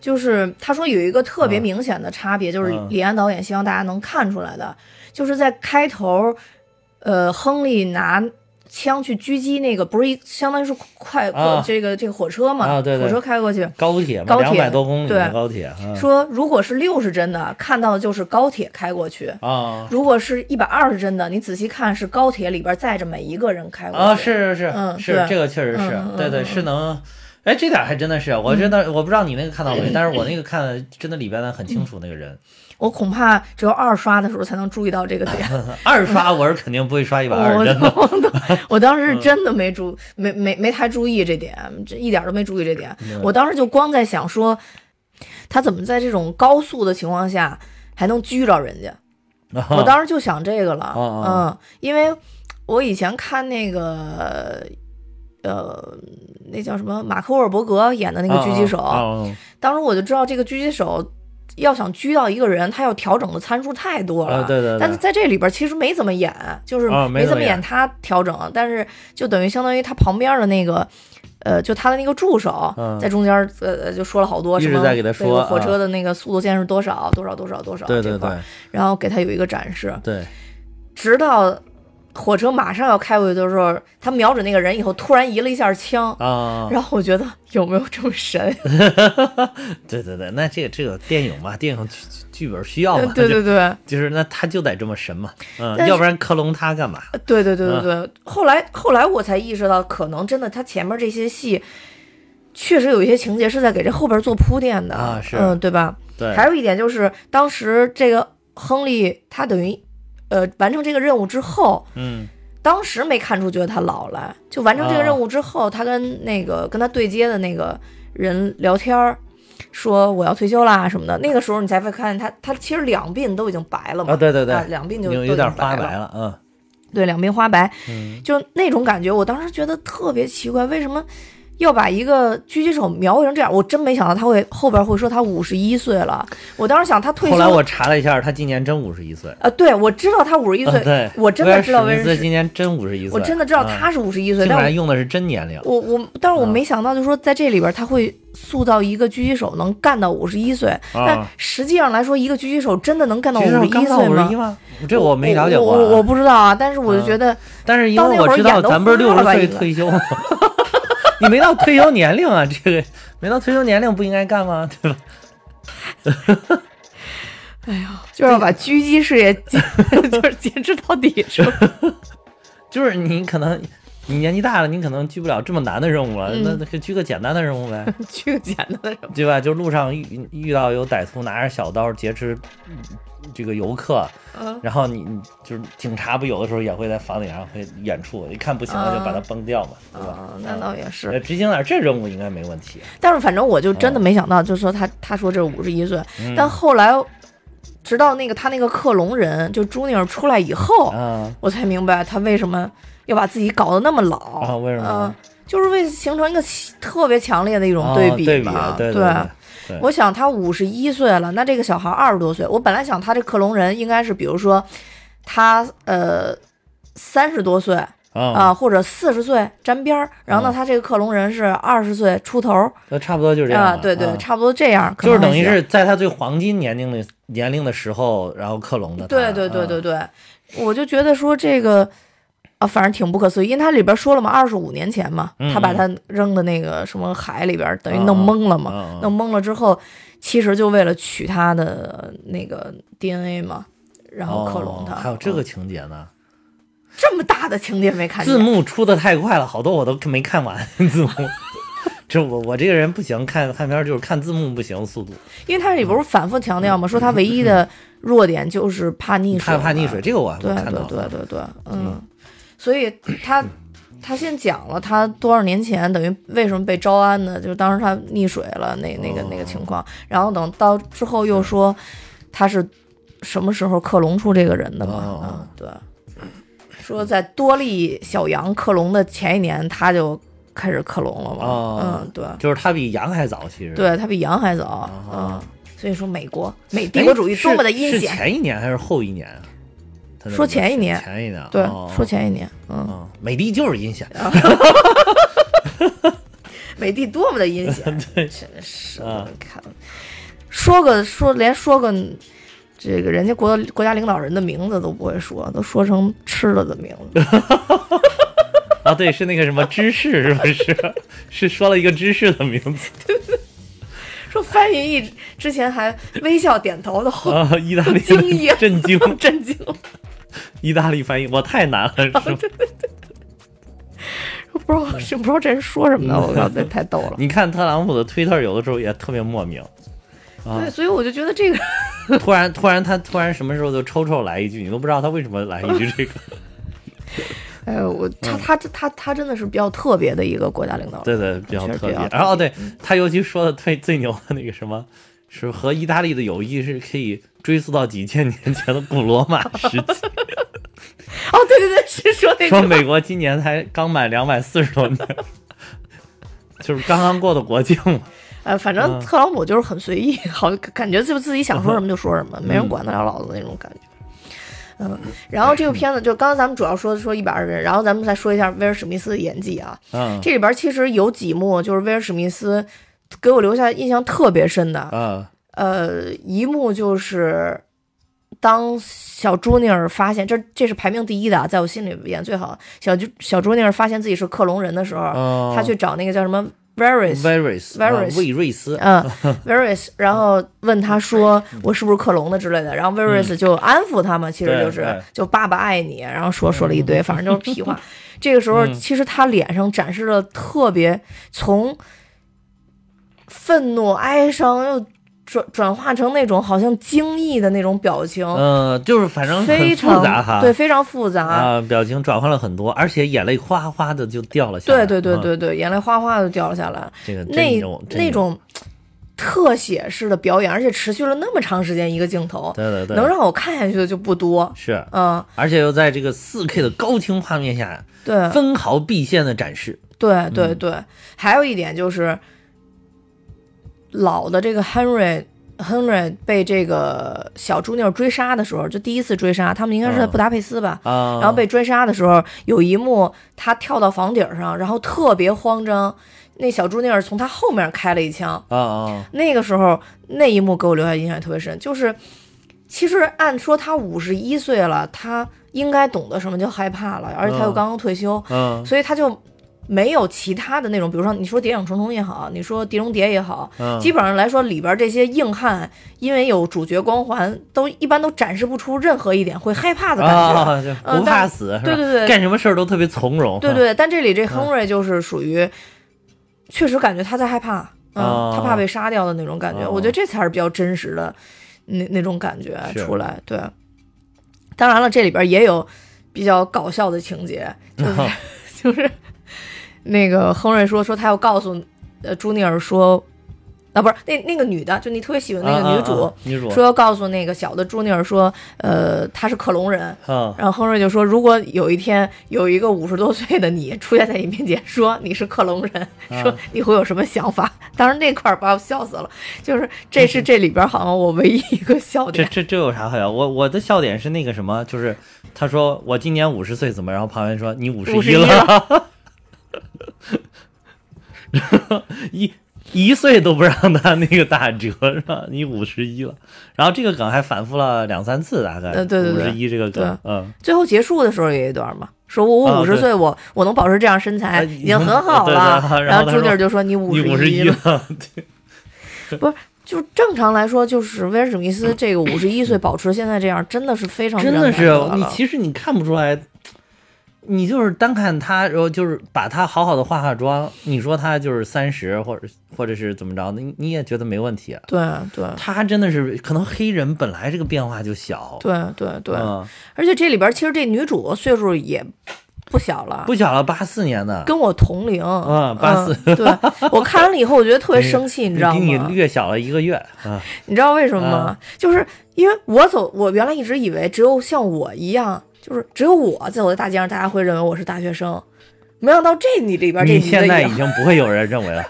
就是他说有一个特别啊明显的差别，就是嗯李安导演希望大家能看出来的，就是在开头，呃，亨利拿枪去狙击那个，不是一相当于是快、啊这个这个火车嘛，啊对对火车开过去，高铁嘛，高铁两百多公里的对高铁，啊说如果是六十帧的，看到的就是高铁开过去。啊如果是一百二十帧的，你仔细看是高铁里边载着每一个人开过去。啊，是是是是，嗯是这个确实是对对嗯是能。哎，这点还真的是，我真的我不知道你那个看到没，但是我那个看的真的里边的很清楚那个人。我恐怕只有二刷的时候才能注意到这个点。二刷我是肯定不会刷一百我二，真的。我我当时是真的没注没没没太注意这点，这一点都没注意这点。我当时就光在想说，他怎么在这种高速的情况下还能狙着人家？我当时就想这个了，嗯，因为我以前看那个。呃，那叫什么？马克·沃尔伯格演的那个狙击手，啊啊啊当时我就知道这个狙击手要想狙到一个人，他要调整的参数太多了。啊对对对。但是在这里边其实没怎么演，就是啊没怎么演他调整，但是就等于相当于他旁边的那个。呃，就他的那个助手嗯。在中间，呃，就说了好多什么在给他说这个火啊。车的那个速度线是多少，多少，多少，多少，对对这块儿对。然后给他有一个展示，对，直到火车马上要开过去的时候，他瞄准那个人以后，突然移了一下枪，啊，然后我觉得有没有这么神？对对对，那这个这个电影嘛，电影剧剧本需要嘛，对对对，就是那他就得这么神嘛，嗯要不然克隆他干嘛？对对对对对，后来后来我才意识到，可能真的他前面这些戏，确实有一些情节是在给这后边做铺垫的啊是嗯，对吧？对，还有一点就是，当时这个亨利他等于，呃，完成这个任务之后，嗯当时没看出觉得他老来，就完成这个啊任务之后，他跟那个跟他对接的那个人聊天儿。说我要退休啦什么的，那个时候你才会看见他，他其实两鬓都已经白了嘛。啊，对对对，啊两鬓就有有点经白了。花白了，嗯对，两鬓花白，嗯就那种感觉，我当时觉得特别奇怪，为什么要把一个狙击手描绘成这样？我真没想到他会后边会说他五十一岁了。我当时想他退休，后来我查了一下，他今年真五十一岁。呃，对我知道他五十一岁，啊对，我真的知道威尔史密威尔史，斯今年真五十一岁，我真的知道嗯他是五十一岁，竟但我然用的是真年龄。我我，但是我嗯没想到，就是说在这里边他会塑造一个狙击手能干到五十一岁，但实际上来说，一个狙击手真的能干到五十一岁吗？这我没了解过啊。我我我不知道啊，但是我就觉得，但是因为我知道咱不是六十岁退休吗？你没到退休年龄啊，这个没到退休年龄不应该干吗？对吧？就是要把狙击事业 就是坚持到底，是吧？就是你可能你年纪大了，你可能狙不了这么难的任务了，嗯那那可以去个简单的任务呗，狙个简单的任务？对吧？就路上遇遇到有歹徒拿着小刀劫持嗯这个游客，嗯。然后你你就是警察不有的时候也会在房顶上会远处一看不行了就把它崩掉嘛，对吧？啊，那倒也是。呃，执行点这任务应该没问题。但是反正我就真的没想到，就是说他他说这五十一岁，嗯。但后来直到那个他那个克隆人就朱尼尔出来以后，啊我才明白他为什么要把自己搞得那么老。啊，为什么就是为形成一个特别强烈的一种对比对比吧，对对对我想他五十一岁了，那这个小孩二十多岁，我本来想他这克隆人应该是，比如说他呃三十多岁，啊，啊，或者四十岁沾边儿，然后呢，嗯他这个克隆人是二十岁出头。儿那差不多就是这样啊，了对对，啊。差不多这样，可就是等于是在他最黄金年龄的年龄的时候，然后克隆的他。对对对对啊，对，我就觉得说这个啊，反正挺不可思议，因为它里边说了嘛，二十五年前嘛，嗯他把他扔的那个什么海里边，等于嗯弄懵了嘛，嗯弄懵了之后，其实就为了取他的那个 DNA 嘛，然后克隆他。哦还有这个嗯情节呢？这么大的情节没看见？字幕出的太快了，好多我都没看完 字幕。这我我这个人不行，看看片儿就是看字幕不行，速度因为它里不是反复强调嘛，说他唯一的弱点就是怕溺水，怕怕溺水，。这个我对我看到对对。对对对，嗯，所以他他先讲了他多少年前等于为什么被招安呢？就是当时他溺水了那那个那个情况，然后等到之后又说他是什么时候克隆出这个人的嘛？哦嗯，对，说在多利小羊克隆的前一年他就开始克隆了嘛？哦嗯，对，就是他比羊还早，其实。对他比羊还早，哦嗯，所以说美国美帝国主义多么的阴险是险。前一年还是后一年啊？说前一年前一年。对，哦说前一年，嗯，嗯，美的就是阴险。美的多么的阴险，对真是啊我看，说个说连说个这个人家国国家领导人的名字都不会说，都说成吃了的名字。啊，对，是那个什么芝士，是不是？是说了一个芝士的名字说翻译一之前还微笑点头的后啊，意大利惊讶震惊，震惊，意大利翻译我太难了，是吧？不知道是 不知道这人说什么呢？我靠，这太逗了。你看特朗普的推特有的时候也特别莫名，啊对，，所以我就觉得这个突然突然他突然什么时候就抽抽来一句，你都不知道他为什么来一句这个。哎，我他嗯他他他真的是比较特别的一个国家领导人。对对，比较特别。然后对他尤其说的最最牛的那个什么，是和意大利的友谊是可以追溯到几千年前的古罗马时期。哦，对对对，是说那个说美国今年才刚满两百四十多年，就是刚刚过的国庆嘛。呃，反正嗯特朗普就是很随意，好感觉就自己想说什么就说什么，没人管得了老子那种感觉。嗯，然后这个片子就刚刚咱们主要说说一百二十人，然后咱们再说一下威尔史密斯的演技啊。嗯这里边其实有几幕就是威尔史密斯给我留下印象特别深的，啊呃，一幕就是当小朱尼尔发现这这是排名第一的啊，在我心里演最好。小朱小朱尼尔发现自己是克隆人的时候，哦他去找那个叫什么 Varys。，Varys Varys 魏瑞斯，嗯，Varys，然后问他说我是不是克隆的之类的，然后 Varys 就安抚他嘛，其实就是就爸爸爱你，然后说说了一堆，反正就是屁话。这个时候，嗯其实他脸上展示了特别从愤怒、哀伤又转转化成那种好像惊异的那种表情，嗯，就是反正很非常复杂哈，对，非常复杂。啊，表情转换了很多，而且眼泪哗哗的就掉了下来。对对对嗯，对对，眼泪哗哗的掉了下来。这个那那种特写式的表演，而且持续了那么长时间一个镜头，对对对，能让我看下去的就不多。是，嗯，而且又在这个四 K 的高清画面下对分毫毕现的展示。对对对，还有一点就是老的这个 Henry。Henry 被这个小朱尼尔追杀的时候，就第一次追杀，他们应该是在嗯布达佩斯吧？啊，然后被追杀的时候，有一幕他跳到房顶上，然后特别慌张，那小朱尼尔从他后面开了一枪。啊啊，那个时候那一幕给我留下印象特别深，就是其实按说他五十一岁了，他应该懂得什么叫害怕了，而且他又嗯刚刚退休，嗯所以他就没有其他的那种，比如说你说《谍影重重》也好，你说《碟中谍》也好，嗯，基本上来说里边这些硬汉，因为有主角光环，都一般都展示不出任何一点会害怕的感觉。不怕但死，是对对对干什么事儿都特别从容。对对，但这里这亨瑞就是属于，确实感觉他在害怕，嗯，哦他怕被杀掉的那种感觉。哦我觉得这才是比较真实的那那种感觉出来。对，当然了，这里边也有比较搞笑的情节，就是、哦就是那个亨瑞说说他要告诉呃朱尼尔说。啊，不是那那个女的，就你特别喜欢那个女主，啊啊啊女主说要告诉那个小的朱尼尔说，呃，她是克隆人。嗯然后亨瑞就说，如果有一天有一个五十多岁的你出现在你面前，说你是克隆人，说你会有什么想法？当时那块儿把我笑死了，就是这是这里边好像我唯一一个笑这点。这这这有啥好笑？我我的笑点是那个什么，就是他说我今年五十岁怎么，然后旁边说你五十51了，一一岁都不让他那个打折是吧？你五十一了，然后这个梗还反复了两三次，大概呃对对对五十一这个梗，嗯，最后结束的时候有一段嘛，说我我五十岁，我我能保持这样身材啊已经很好对了。对然后朱尼尔就说你五十。一了，不是，就正常来说，就是威尔史密斯这个五十一岁保持现在这样，真的是非常真的是你其实你看不出来，你就是单看他，然后就是把他好好的化化妆，你说他就是三十或者或者是怎么着，你你也觉得没问题啊。对对。他真的是可能黑人本来这个变化就小，对对对，嗯，而且这里边其实这女主岁数也不小了，不小了，八四年的，跟我同龄。嗯八四。嗯对。我看完了以后，我觉得特别生气，你知道吗？比你？略小了一个月啊，你知道为什么吗？就是因为我走，我原来一直以为只有像我一样，就是只有我走在大街上，大家会认为我是大学生。没想到这你里边这你现在已经不会有人认为了。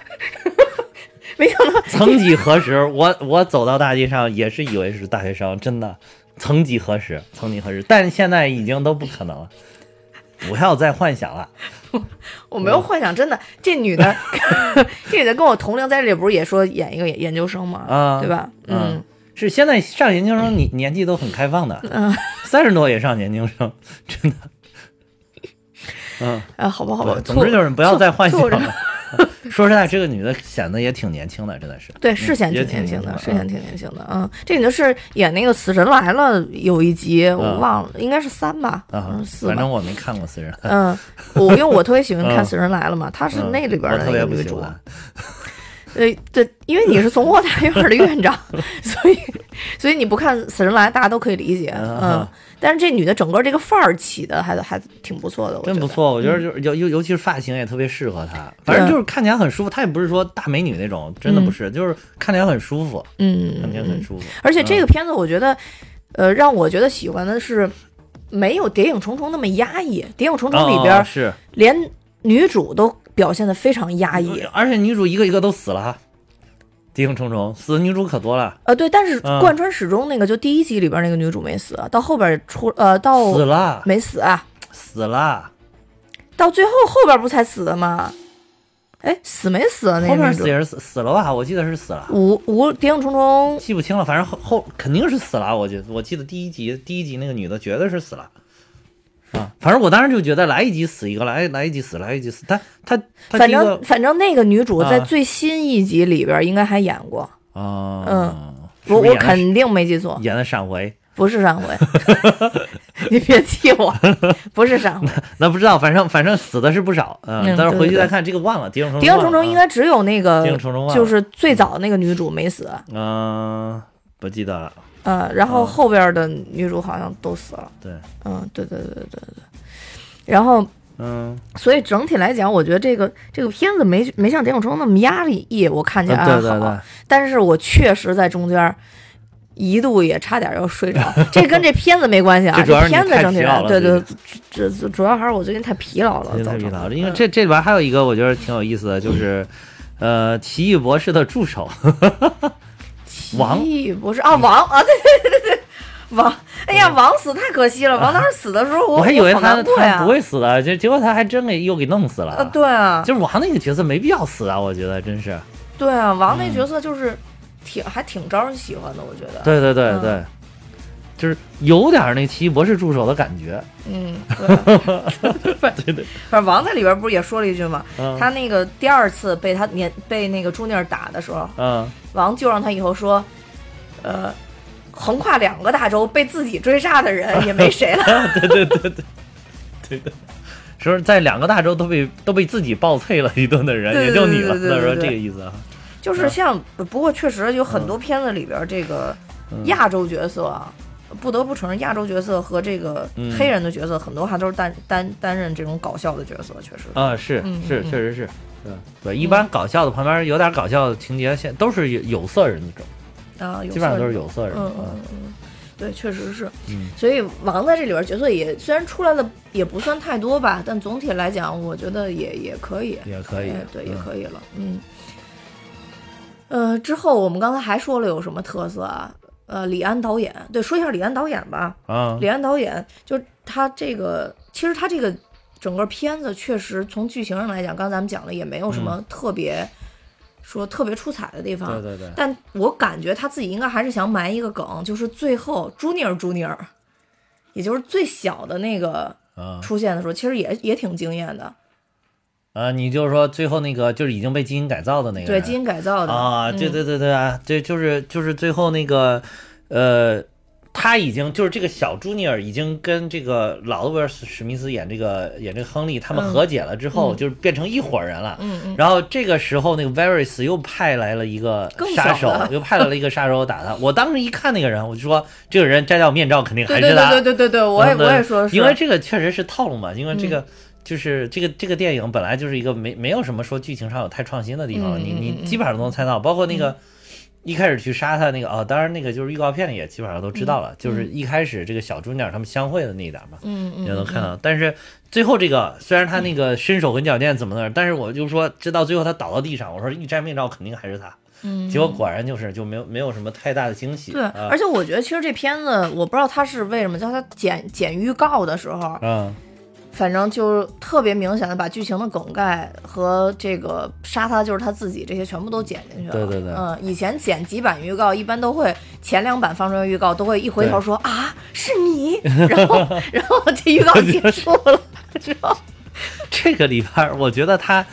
没想到曾几何时，我我走到大街上也是以为是大学生，真的。曾几何时，曾几何时，但是现在已经都不可能了。不要再幻想了。我没有幻想，真的，这女的 这女的跟我同龄，在这里不是也说演一个研究生吗，啊对吧？嗯，是现在上研究生你年纪都很开放的，嗯，三十多也上研究生，真的。嗯，啊，好吧，好吧，，总之就是不要再幻想了。说实在，这个女的显得也挺年轻的，真的是。对，是显挺年轻的，是显挺年轻的。嗯，这女的是演那个《死神来了》有一集，我忘了，应该是三吧，四反正。我没看过《死神》，嗯，我因为我特别喜欢看嗯《死神来了》嘛，她是嗯那里边的女主。不喜欢。对对，因为你是从货大院的院长，所以所以你不看《死神来》，大家都可以理解。嗯嗯，但是这女的整个这个范儿起的还还挺不错的。真不错，我觉得就是尤尤尤其是发型也特别适合她，反正就是看起来很舒服。她也不是说大美女那种，真的不是，就是看起来很舒服，嗯，看起来很舒服。而且这嗯个片子，我觉得，呃，让我觉得喜欢的是，没有《谍影重重》那么压抑，《谍影重重》里哦边是，连女主都表现的非常压抑。而且女主一个一个都死了哈，谍影重重，死的女主可多了，呃，对，但是嗯贯穿始终那个，就第一集里边那个女主没死，到后边出呃到死了，没死啊，死了，到最后后边不才死的吗？哎，死没死啊？那后个女主面死也是死死了吧？我记得是死了。五五谍影重重，记不清了，反正后后肯定是死了。我觉得我记得第一集第一集那个女的绝对是死了，啊，反正我当时就觉得来一集死一个，来来一集死，来一集死。他他他反正反正那个女主在啊。最新一集里边应该还演过，啊，嗯。我我肯定没记错，演的闪回，不是上回，你别气我，不是上回。那不知道，反正反正死的是不少，嗯，嗯但是回去再看这个忘了，谍影重重，谍影重重应该只有那个谍影重重就是最早那个女主没死，嗯不记得了，呃，然后嗯后边的女主好像都死了，对，嗯，对对对对对对。然后，嗯，所以整体来讲，我觉得这个这个片子没没像《谍影重重》那么压抑，我看起来还好。对对对，但是我确实在中间一度也差点要睡着，这跟这片子没关系啊，这片子太整体来，疲劳了对对，这这主要还是我最近太疲劳了，真造成的太疲劳了。因为嗯这这里边还有一个我觉得挺有意思的，就是呃，奇异博士的助手 王奇异博士啊，王啊，对对对对对，王，哎呀，王死太可惜了，王当时死的时候，我我还以为他不会死的，结结果他还真给又给弄死了。啊，对啊，就是王那个角色没必要死啊，我觉得真是。对啊，王那角色就是挺还挺招人喜欢的，我觉得。，嗯对对对嗯对，就是有点那奇异博士助手的感觉。嗯，对。对对，反正王在里边不是也说了一句吗？嗯。他那个第二次被他年被那个朱尼尔打的时候，嗯，王就让他以后说，呃，横跨两个大洲被自己追杀的人也没谁了。对对对对对的。说在两个大洲都被都被自己暴脆了一顿的人，也就你了。他说这个意思啊。就是像，不过确实有很多片子里边这个嗯亚洲角色啊，不得不承认亚洲角色和这个嗯黑人的角色很多还都是担担担任这种搞笑的角色，确实。啊，是嗯是，嗯确实是。对对，一般搞笑的旁边有点搞笑的情节，现都是有有色人种，啊，有基本上都是有色人。嗯嗯嗯嗯，对，确实是。嗯所以王在这里边角色也虽然出来的也不算太多吧，但总体来讲，我觉得也也可以，也可以哎，对，也嗯可以了。嗯。呃，之后我们刚才还说了有什么特色啊？呃，李安导演，对，说一下李安导演吧。啊，李安导演就是他这个，其实他这个整个片子确实从剧情上来讲，刚才咱们讲了也没有什么特别、说特别出彩的地方。嗯对对对，但我感觉他自己应该还是想埋一个梗，就是最后朱尼尔朱尼尔，也就是最小的那个啊出现的时候，其实也也挺惊艳的。啊，你就是说最后那个就是已经被基因改造的那个人对基因改造的啊，嗯对对对对啊，对，就是就是最后那个呃。他已经就是这个小朱尼尔已经跟这个老的威尔史密斯演这个演这个亨利他们嗯和解了之后，嗯就是变成一伙人了。嗯嗯，然后这个时候，那个 Varys 又派来了一个杀手，又派来了一个杀手打他。我当时一看那个人，我就说这个人摘掉面罩肯定还对对是他。对对对对对，我也嗯我也说是，因为这个确实是套路嘛，因为这嗯个。就是这个这个电影本来就是一个没没有什么说剧情上有太创新的地方，你你基本上都能猜到，包括那个一开始去杀他那个哦，当然那个就是预告片里也基本上都知道了，就是一开始这个小猪鸟他们相会的那一点嘛，嗯嗯，也能看到。但是最后这个虽然他那个身手跟矫健怎么的，但是我就说这到最后他倒到地上，我说一摘面罩肯定还是他，嗯，结果果然就是就没有没有什么太大的惊喜。对，啊。而且我觉得其实这片子，我不知道他是为什么，叫他剪剪预告的时候，嗯反正就特别明显的把剧情的梗概和这个杀他就是他自己这些全部都剪进去了。对对对嗯，以前剪几版预告，一般都会前两版放出来预告，都会一回头说啊是你，然后 然后这预告结束了，之后这个里边儿，我觉得他，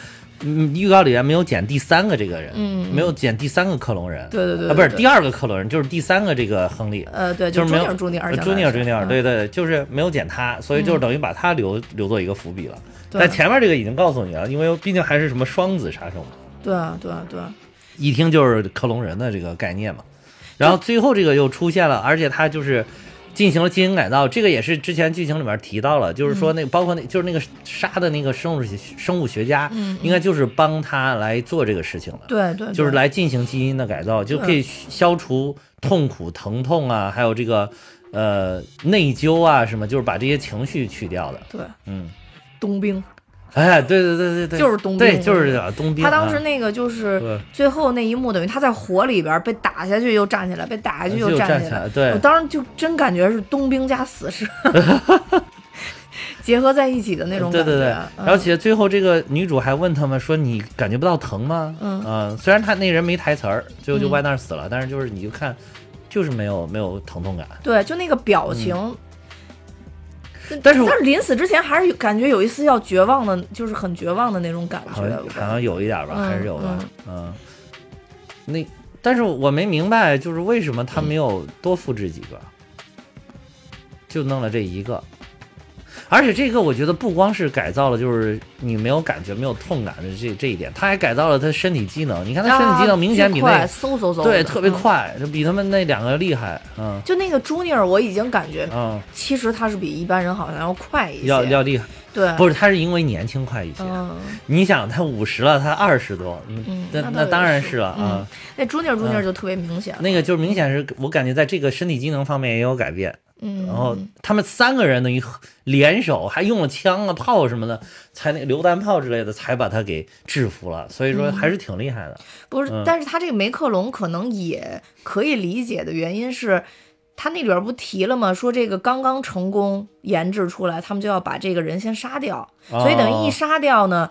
嗯，预告里面没有剪第三个这个人，嗯没有剪第三个克隆人，对对对啊，不是第二个克隆人，就是第三个这个亨利，呃对，就是没有朱尼尔朱尼尔朱尼尔对对，就是没有剪他，所以就是等于把他留留作一个伏笔了。但前面这个已经告诉你了，因为毕竟还是什么双子杀手嘛，对啊对啊对啊，一听就是克隆人的这个概念嘛。然后最后这个又出现了，而且他就是进行了基因改造，这个也是之前剧情里面提到了，就是说那包括那就是那个杀的那个生物学生物学家，嗯应该就是帮他来做这个事情的，对对，就是来进行基因的改造，就可以消除痛苦、疼痛啊，还有这个呃内疚啊什么，就是把这些情绪去掉的。对。嗯，冬兵，哎，对对对对对，就是冬兵对，就是这个冬兵。他当时啊那个就是最后那一幕，等于他在火里边被打下去又站起来，被打下去又站起来。对我，当时就真感觉是冬兵加死士 结合在一起的那种感觉。对对对，嗯而且最后这个女主还问他们说：“你感觉不到疼吗？”嗯呃虽然他那人没台词儿，最后就嗯歪那儿死了，但是就是你就看，就是没有没有疼痛感。对，就那个表情。但是但是临死之前还是有感觉有一丝要绝望的，就是很绝望的那种感觉。像好像有一点吧，嗯还是有的，嗯。那但是我没明白，就是为什么他没有多复制几个，就弄了这一个。而且这个我觉得不光是改造了，就是你没有感觉、没有痛感的这这一点，他还改造了他身体机能。你看他身体机能明显比那嗖嗖嗖，对特别嗯。快，就比他们那两个厉害。嗯就那个朱尼尔，我已经感觉嗯，其实他是比一般人好像要快一些。要要厉害，对，不是他是因为年轻快一些。嗯，你想他五十了，他二十多，嗯嗯那那当然是是了啊。嗯那朱尼尔朱尼尔就特别明显。那个就是明显是我感觉在这个身体机能方面也有改变，嗯，然后他们三个人等于联手，还用了枪啊、炮什么的，才那个榴弹炮之类的，才把他给制服了。所以说还是挺厉害的。不是嗯，但是他这个梅克隆可能也可以理解的原因是，他那里边不提了吗？说这个刚刚成功研制出来，他们就要把这个人先杀掉，所以等于一哦杀掉呢。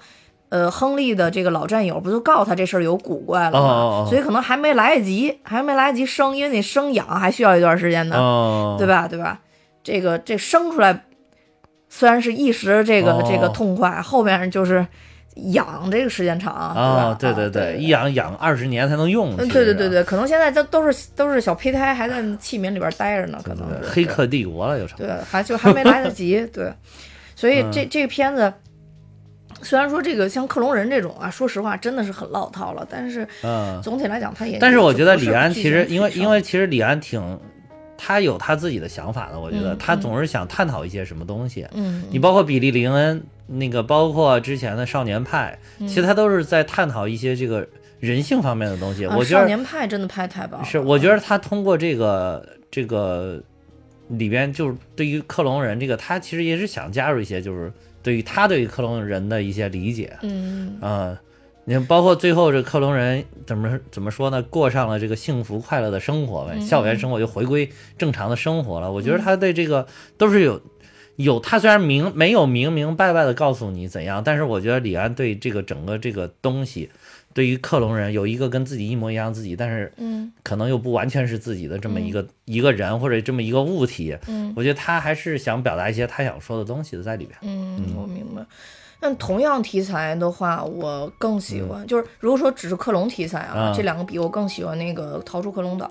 呃，亨利的这个老战友不就告诉他这事儿有古怪了吗？所以可能还没来得及，还没来得及生，因为你生养还需要一段时间呢，哦，对吧？对吧？这个这生出来虽然是一时这个、哦这个痛快，后面就是养这个时间长，啊，对吧？对对啊对，一养养二十年才能用。嗯，对对对，对，可能现在都都是都是小胚胎，还在器皿里边待着呢，可能黑客帝国了又成。对，还就还没来得及，对，所以嗯这这个片子。虽然说这个像克隆人这种啊，说实话真的是很老套了，但是嗯，总体来讲他也。但是我觉得李安其实因为因为其实李安挺。他有他自己的想法的，我觉得嗯他总是想探讨一些什么东西。嗯，你包括比利林恩，那个包括之前的少年派，嗯其实他都是在探讨一些这个人性方面的东西。啊我觉得少年派真的拍太棒了，是，我觉得他通过这个这个里边，就是对于克隆人这个，他其实也是想加入一些，就是对于他对于克隆人的一些理解。嗯啊，你看，包括最后这克隆人怎么怎么说呢？过上了这个幸福快乐的生活呗，校园生活就回归正常的生活了。我觉得他对这个都是有有，他虽然明没有明明白白的告诉你怎样，但是我觉得李安对这个整个这个东西，对于克隆人有一个跟自己一模一样自己，但是嗯可能又不完全是自己的这么一个、一个人或者这么一个物体，嗯我觉得他还是想表达一些他想说的东西的在里边。嗯，我明白。但同样题材的话，我更喜欢，就是如果说只是克隆题材啊，嗯这两个比，我更喜欢那个《逃出克隆岛》。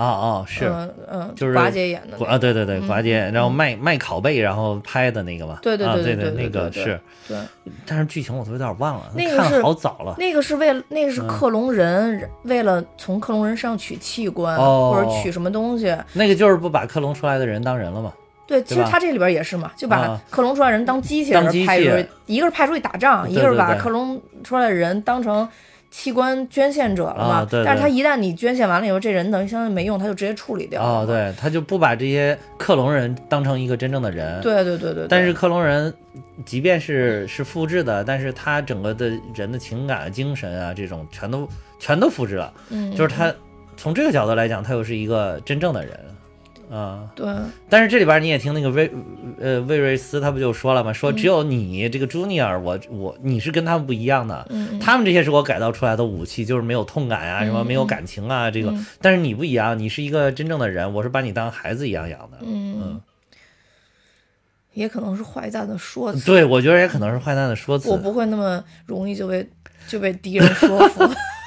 啊哦，是，嗯，就是寡姐演的啊，对对对，寡姐，然后卖卖拷贝，然后拍的那个嘛，对对对对对，那个是，对，但是剧情我都有点忘了，那个是好早了，那个是为那个是克隆人，为了从克隆人身上取器官或者取什么东西，那个就是不把克隆出来的人当人了吗？对，其实他这里边也是嘛，就把克隆出来人当机器人派出去，一个是派出去打仗，一个是把克隆出来的人当成。器官捐献者了嘛。啊对对但是他一旦你捐献完了以后，这人等于相当于没用，他就直接处理掉了哦，对，他就不把这些克隆人当成一个真正的人，，对对对对对。但是克隆人即便是是复制的，但是他整个的人的情感、精神啊，这种全都全都复制了，嗯，就是他从这个角度来讲，他又是一个真正的人，啊、对但是这里边你也听那个威呃魏瑞斯他不就说了吗？嗯说只有你这个朱尼尔，我我你是跟他们不一样的，嗯他们这些是我改造出来的武器，就是没有痛感啊，什么没有感情啊，这个。嗯但是你不一样，你是一个真正的人，我是把你当孩子一样养的。嗯，也可能是坏蛋的说辞。对，我觉得也可能是坏蛋的说辞。我不会那么容易就被就被敌人说服。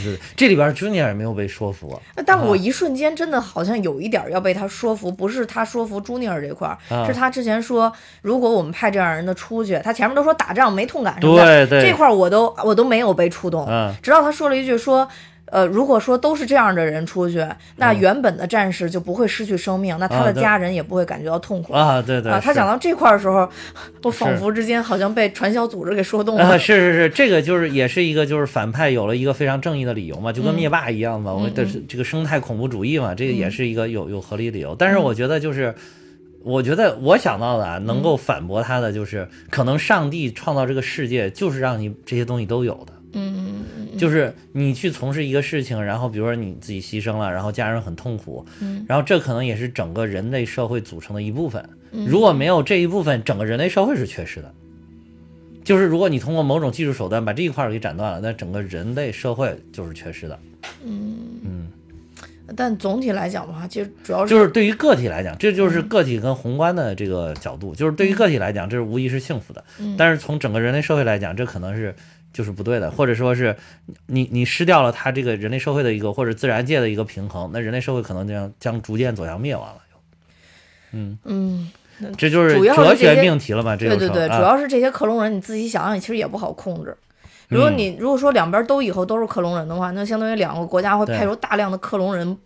对对对，这里边朱尼尔也没有被说服啊。但我一瞬间真的好像有一点儿要被他说服，不是他说服朱尼尔这块儿，啊是他之前说，如果我们派这样人的出去，他前面都说打仗没痛感什么的，对对这块儿我都我都没有被触动，嗯直到他说了一句说。呃，如果说都是这样的人出去，那原本的战士就不会失去生命，那他的家人也不会感觉到痛苦啊，对对，啊。他讲到这块儿的时候，我仿佛之间好像被传销组织给说动啊，了。是是是，这个就是也是一个就是反派有了一个非常正义的理由嘛，就跟嗯灭霸一样嘛，我的是这个生态恐怖主义嘛，这个也是一个有有合理理由。但嗯是我觉得就是，我觉得我想到的啊，能嗯够反驳他的就是，可能上帝创造这个世界就是让你这些东西都有的。嗯嗯嗯就是你去从事一个事情，然后比如说你自己牺牲了，然后家人很痛苦，嗯然后这可能也是整个人类社会组成的一部分。嗯如果没有这一部分，整个人类社会是缺失的。就是如果你通过某种技术手段把这一块儿给斩断了，那整个人类社会就是缺失的。嗯，但总体来讲的话，其实主要是就是对于个体来讲，这就是嗯个体跟宏观的这个角度。就是对于个体来讲，这是无疑是幸福的。嗯但是从整个人类社会来讲，这可能是就是不对的，或者说是你你失掉了它这个人类社会的一个或者自然界的一个平衡，那人类社会可能将将逐渐走向灭亡了。嗯嗯，这就是哲学命题了吧？这对对对，就成啊主要是这些克隆人，你自己想想，其实也不好控制。如果嗯你如果说两边都以后都是克隆人的话，那相当于两个国家会派出大量的克隆人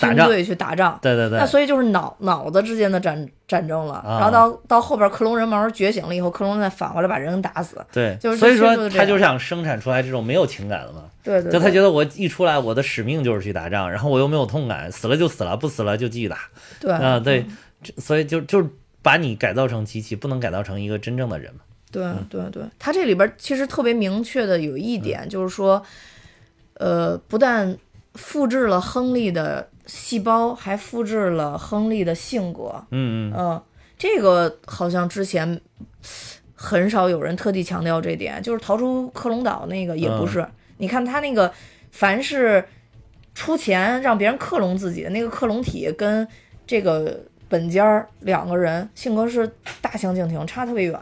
军队去打仗。对对对那，所以就是脑脑子之间的战战争了，啊然后到到后边克隆人慢慢觉醒了以后，克隆人再返回来把人打死。对，就是所以说他就想生产出来这种没有情感的嘛。对对，就他觉得我一出来，我的使命就是去打仗，然后我又没有痛感，死了就死了，不死了就继续打对啊。对，这所以就就是把你改造成机器，不能改造成一个真正的人嘛。对对对，他这里边其实特别明确的有一点，就是说，呃，不但复制了亨利的细胞，还复制了亨利的性格。嗯嗯，嗯，这个好像之前很少有人特地强调这点，就是逃出克隆岛那个也不是。你看他那个，凡是出钱让别人克隆自己的那个克隆体，跟这个本家两个人性格是大相径庭，差特别远。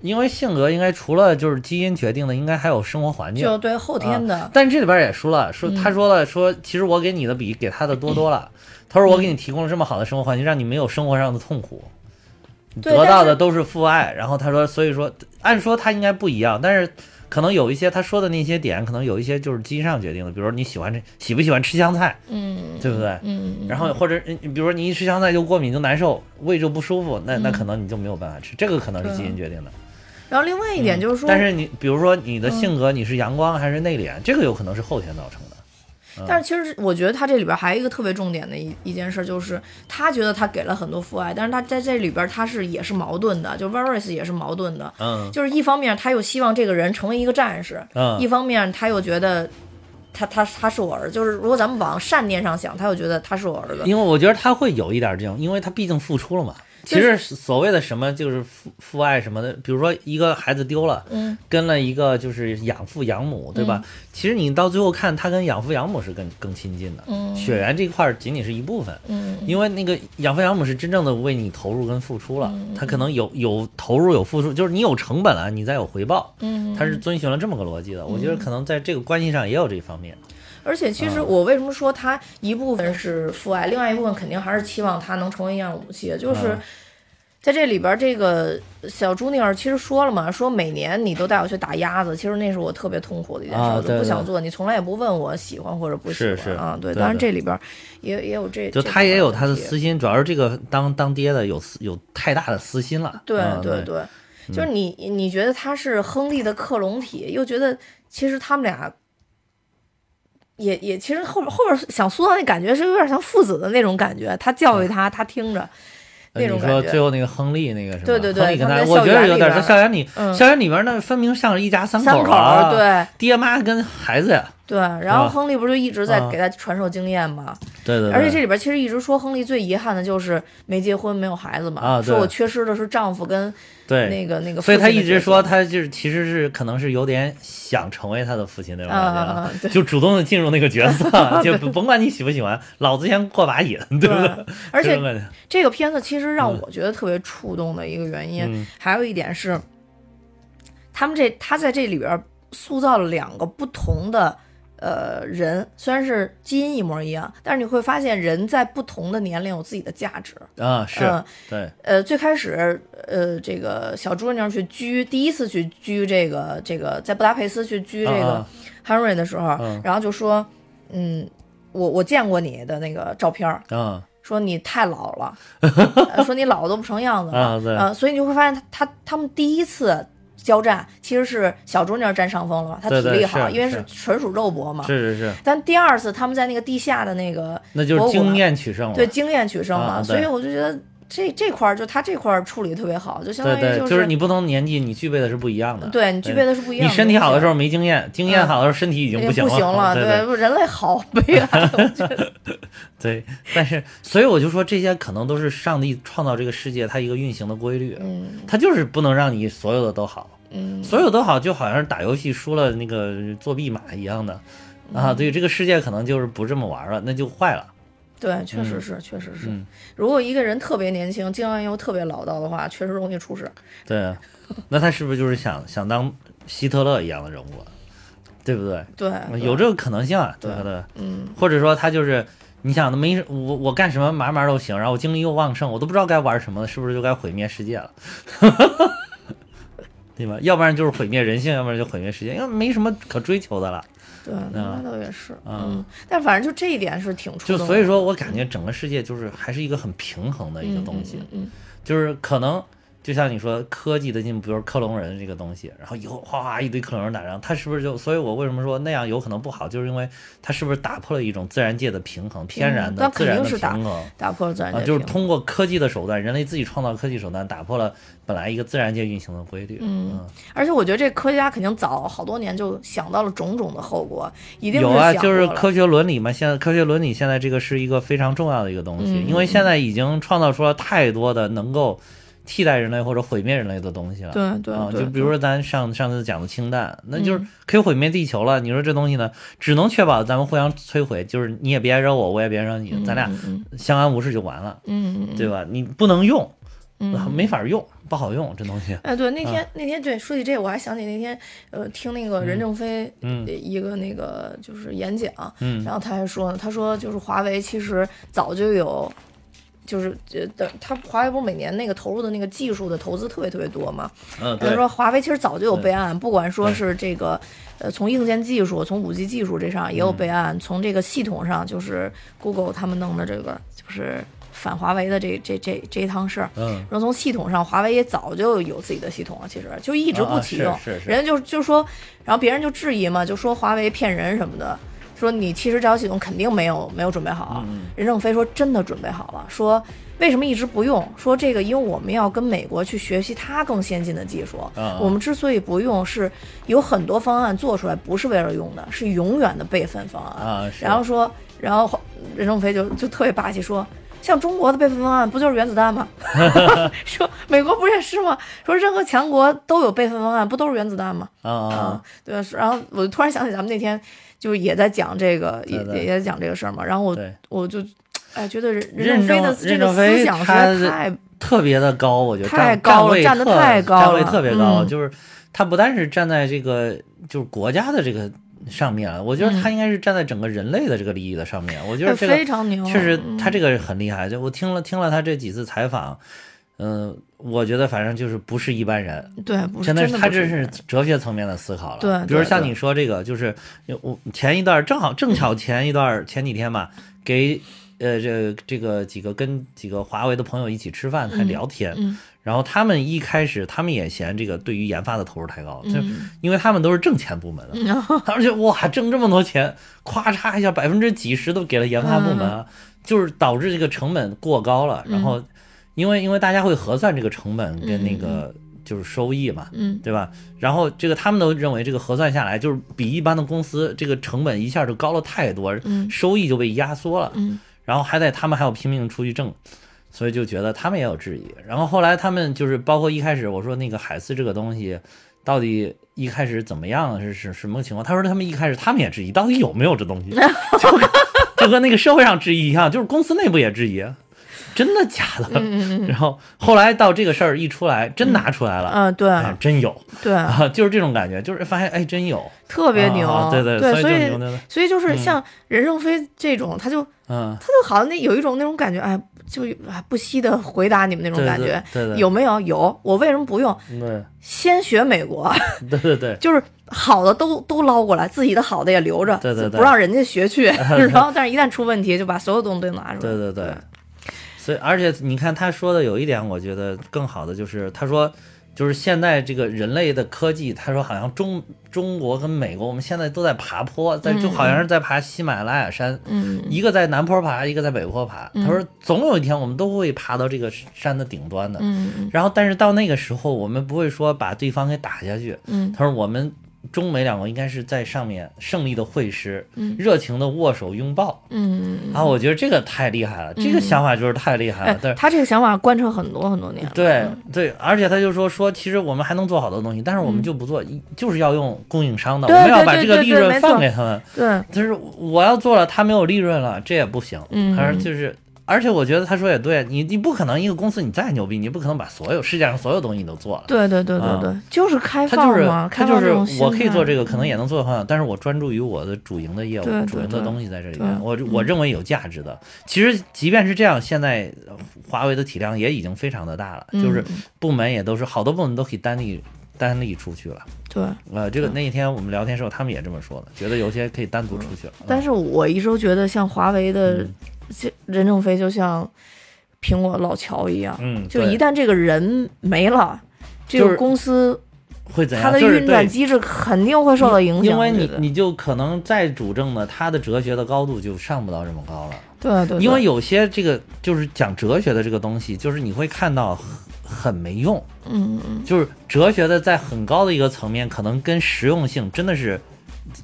因为性格应该除了就是基因决定的，应该还有生活环境。就对后天的，但这里边也说了，说嗯他说了，说其实我给你的比给他的多多了。他说我给你提供了这么好的生活环境，让你没有生活上的痛苦，得到的都是父爱。然后他说，所以说按说他应该不一样，但是可能有一些他说的那些点，可能有一些就是基因上决定的，比如说你喜欢这喜不喜欢吃香菜，嗯对不对？嗯，嗯然后或者嗯比如说你一吃香菜就过敏就难受，胃就不舒服，那那可能你就没有办法吃，这个可能是基因决定的。然后另外一点就是说，嗯但是你比如说你的性格，你是阳光还是内敛，这个有可能是后天造成的。但是其实我觉得他这里边还有一个特别重点的一一件事，就是他觉得他给了很多父爱，但是他在这里边他是也是矛盾的，就 Varys 也是矛盾的，嗯。就是一方面他又希望这个人成为一个战士，嗯。一方面他又觉得他他他是我儿子，就是如果咱们往善念上想，他又觉得他是我儿子，因为我觉得他会有一点这种，因为他毕竟付出了嘛。其实所谓的什么就是父父爱什么的，比如说一个孩子丢了，嗯，跟了一个就是养父养母，对吧？其实你到最后看，他跟养父养母是更更亲近的。嗯血缘这块儿仅仅是一部分，嗯因为那个养父养母是真正的为你投入跟付出了，嗯他可能有有投入有付出，就是你有成本了，你再有回报，嗯，他是遵循了这么个逻辑的。我觉得可能在这个关系上也有这方面。而且其实我为什么说他一部分是父爱，另外一部分肯定还是期望他能成为一样武器，就是嗯。在这里边，这个小朱尼尔其实说了嘛，说每年你都带我去打鸭子，其实那是我特别痛苦的一件事，我就啊对对。不想做。你从来也不问我喜欢或者不喜欢是是。啊，对。对当然这里边也也有这，就他也有他的私心，主要是这个当当爹的有有太大的私心了。对对对，就是你你觉得他是亨利的克隆体，又觉得其实他们俩也也其实后边后边想塑造那感觉是有点像父子的那种感觉，他教育他，他听着呃那种感觉。你说最后那个亨利那个什么？对对对亨利跟他，我觉得有点园里边在校园里，嗯校园里边那分明像是一家三口啊，对爹妈跟孩子呀。对，然后亨利不是就一直在啊。给他传授经验吗？对对对，而且这里边其实一直说亨利最遗憾的就是没结婚，没有孩子嘛，啊对说我缺失的是丈夫跟对那个那个所以他一直说他就是其实是可能是有点想成为他的父亲那种感觉就主动的进入那个角色，就 甭管你喜不喜欢，老子先过把瘾，对不对？对，而且这个片子其实让我觉得特别触动的一个原因，嗯。还有一点是，他们这他在这里边塑造了两个不同的呃人，虽然是基因一模一样，但是你会发现人在不同的年龄有自己的价值。啊，是嗯对，呃，最开始呃，这个小朱尼儿去拘第一次去拘这个这个在布达佩斯去拘这个啊 Henry 的时候，嗯。然后就说，嗯，我我见过你的那个照片儿。啊。说你太老了，呃 说你老的都不成样子了，啊所以你就会发现他他他们第一次交战其实是小朱尼儿占上风了嘛，他体力好，是因为是是纯属肉搏嘛。是是是，但第二次他们在那个地下的那个那就是经验取胜了。对经验取胜了，啊所以我就觉得这这块儿就他这块儿处理特别好，就相当于对对，就是你不同年纪你具备的是不一样的。对你具备的是不一样的。你身体好的时候没经验，经验嗯好的时候身体已经已经行不行了，对对，人类好悲哀，我觉得。对，但是所以我就说这些可能都是上帝创造这个世界它一个运行的规律，嗯它就是不能让你所有的都好，嗯，所有都好就好像是打游戏输了那个作弊码一样的。啊，对，这个世界可能就是不这么玩了，那就坏了。对，确实是，确实是。嗯如果一个人特别年轻，经验又特别老道的话，确实容易出事。对啊，那他是不是就是想想当希特勒一样的人物啊？对不对？对，有这个可能性啊，对不对？嗯，或者说他就是，你想，没我我干什么嘛嘛都行，然后我精力又旺盛，我都不知道该玩什么了，是不是就该毁灭世界了？对吧？要不然就是毁灭人性，要不然就毁灭世界，因为没什么可追求的了。对，那倒也是。嗯嗯，但反正就这一点是挺触动的。就所以说我感觉整个世界就是还是一个很平衡的一个东西，嗯就是可能就像你说科技的进步，比如克隆人这个东西，然后以后哗哗一堆克隆人打仗，它是不是就？所以我为什么说那样有可能不好，就是因为它是不是打破了一种自然界的平衡，天然的、那自然的平衡。打破了自然界啊，就是通过科技的手段，人类自己创造科技手段，打破了本来一个自然界运行的规律。嗯而且我觉得这科学家肯定早好多年就想到了种种的后果，一定有啊，就是科学伦理嘛。现在科学伦理现在这个是一个非常重要的一个东西，嗯因为现在已经创造出了太多的能够替代人类或者毁灭人类的东西了。啊，对对对，就比如说咱上上次讲的氢弹，那就是嗯可以毁灭地球了。你说这东西呢，只能确保咱们互相摧毁，就是你也别惹我，我也别惹你，咱俩嗯相安无事就完了，嗯嗯对吧？你不能用，嗯没法用，不好用这东西。哎，对，那天、那天对，说起这个，我还想起那天，呃，听那个任正非嗯一个那个就是演讲，嗯然后他还说呢，他说就是华为其实早就有就是呃的，他华为不是每年那个投入的那个技术的投资特别特别多嘛？嗯，比如对，说华为其实早就有备案，不管说是这个呃从硬件技术，从五 G 技术这上也有备案，从这个系统上就是 Google 他们弄的这个就是反华为的这这这这一趟事儿。嗯，然后从系统上，华为也早就有自己的系统了，其实就一直不启用。是是是人家就就说，然后别人就质疑嘛，就说华为骗人什么的，说你其实这套系统肯定没有没有准备好。嗯任正非说真的准备好了，说为什么一直不用？说这个因为我们要跟美国去学习它更先进的技术，啊我们之所以不用，是有很多方案做出来不是为了用的，是永远的备份方案。然后说，然后任正非就就特别霸气说。像中国的备份方案不就是原子弹吗？说美国不是也是吗？说任何强国都有备份方案，不都是原子弹吗？啊对吧？然后我就突然想起咱们那天就也在讲这个，也也也在讲这个事儿嘛。然后我对，我就哎觉得任任正非的这个思想实他的在太特别的高，我觉得太高了站得特太高站位了特别高，嗯就是他不但是站在这个就是国家的这个上面了，我觉得他应该是站在整个人类的这个利益的上面。我觉得这个非常牛，确实嗯他这个很厉害，就我听了听了他这几次采访，嗯、我觉得反正就是不是一般人，对，不是真的是他这是是哲学层面的思考了。对比如像你说这个，就是我前一段正好正巧前一段前几天嘛，给呃这这个几个跟几个华为的朋友一起吃饭还聊天，嗯然后他们一开始他们也嫌这个对于研发的投入太高，就嗯因为他们都是挣钱部门的，然后 他们就哇挣这么多钱，咵嚓一下百分之几十都给了研发部门啊，就是导致这个成本过高了。然后因为因为大家会核算这个成本跟那个就是收益嘛，嗯对吧？然后这个他们都认为这个核算下来就是比一般的公司这个成本一下就高了太多，嗯收益就被压缩了。嗯然后还得他们还要拼命出去挣，所以就觉得他们也有质疑。然后后来他们就是包括一开始我说那个海思这个东西到底一开始怎么样是是什么情况？他说他们一开始他们也质疑到底有没有这东西，就跟就跟那个社会上质疑一样，就是公司内部也质疑。真的假的？嗯然后后来到这个事儿一出来，真拿出来了，嗯，对。哎，真有。对，啊，就是这种感觉，就是发现哎，真有，特别牛。啊，对对，所所以所以就是像任正非这种，他就嗯，他就好像那有一种那种感觉，哎，就啊不惜的回答你们那种对对感觉，对对，有没有？有，我为什么不用？对。先学美国，对对对，就是好的都都捞过来，自己的好的也留着，对对对。不让人家学去。然后，但是一旦出问题，就把所有东西都拿出来。对对。对，所以而且你看他说的有一点，我觉得更好的就是他说，就是现在这个人类的科技，他说好像中中国跟美国，我们现在都在爬坡，在就好像是在爬喜马拉雅山，嗯一个在南坡爬，一个在北坡爬。他说总有一天我们都会爬到这个山的顶端的。嗯嗯然后，但是到那个时候，我们不会说把对方给打下去。嗯他说我们中美两国应该是在上面胜利的会师，嗯热情的握手拥抱。啊，我觉得这个太厉害了，这个想法就是太厉害哎了。但，是他这个想法贯彻很多很多年了。对对，而且他就说说，其实我们还能做好多东西，但是我们就不做，一就是要用供应商的，我们要把这个利润放给他们。对，就是我要做了，他没有利润了，这也不行。嗯他说就是。而且我觉得他说也对，你你不可能一个公司你再牛逼，你不可能把所有世界上所有东西你都做了。对对对对啊对，就是开放嘛，他就开放这种是我可以做这个，可能也能做得很好，但是我专注于我的主营的业务对，对主营的东西在这里面，我我认为有价值的。其实即便是这样，现在呃华为的体量也已经非常的大了，就是嗯部门也都是好多部门都可以单立单立出去了。对。呃，这个那一天我们聊天时候，他们也这么说的，觉得有些可以单独出去了。但是我一直都觉得，像华为的任正非就像苹果老乔一样，嗯，就一旦这个人没了，这个公司会怎样？就是它的运转机制肯定会受到影响。因为你你就可能再主政呢，他的哲学的高度就上不到这么高了。对对，对因为有些这个就是讲哲学的这个东西，就是你会看到很很没用，嗯嗯就是哲学的在很高的一个层面，可能跟实用性真的是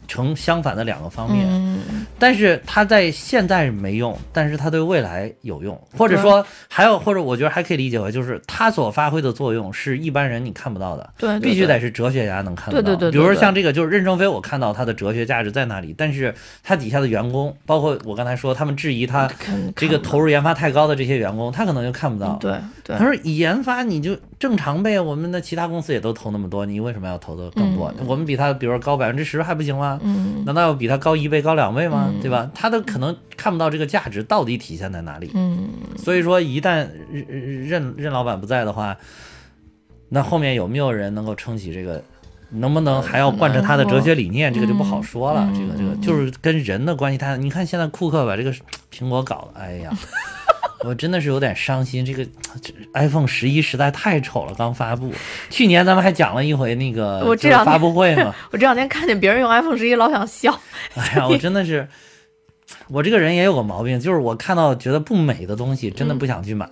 成相反的两个方面。嗯但是它在现在没用，但是它对未来有用，或者说还有，或者我觉得还可以理解为，就是它所发挥的作用是一般人你看不到的。对，对必须得是哲学家能看得到。对对对对比如说像这个，就是任正非，我看到他的哲学价值在那里，但是他底下的员工，包括我刚才说他们质疑他这个投入研发太高的这些员工，他可能就看不到到。对对他说：“以研发你就正常呗，我们的其他公司也都投那么多，你为什么要投的更多？嗯我们比他比如说高百分之十还不行吗？吗？嗯难道要比他高一倍、高两倍吗？嗯对吧？他都可能看不到这个价值到底体现在哪里。嗯所以说，一旦任任任老板不在的话，那后面有没有人能够撑起这个？能不能还要贯彻他的哲学理念？这个就不好说了。嗯这个这个就是跟人的关系太。你看现在库克把这个苹果搞的，哎呀，我真的是有点伤心。这个这 iPhone 十一实在太丑了，刚发布。去年咱们还讲了一回那个我这两天发布会嘛。我这两天看见别人用 iPhone 十一，老想笑。哎呀，我真的是，我这个人也有个毛病，就是我看到觉得不美的东西，真的不想去买。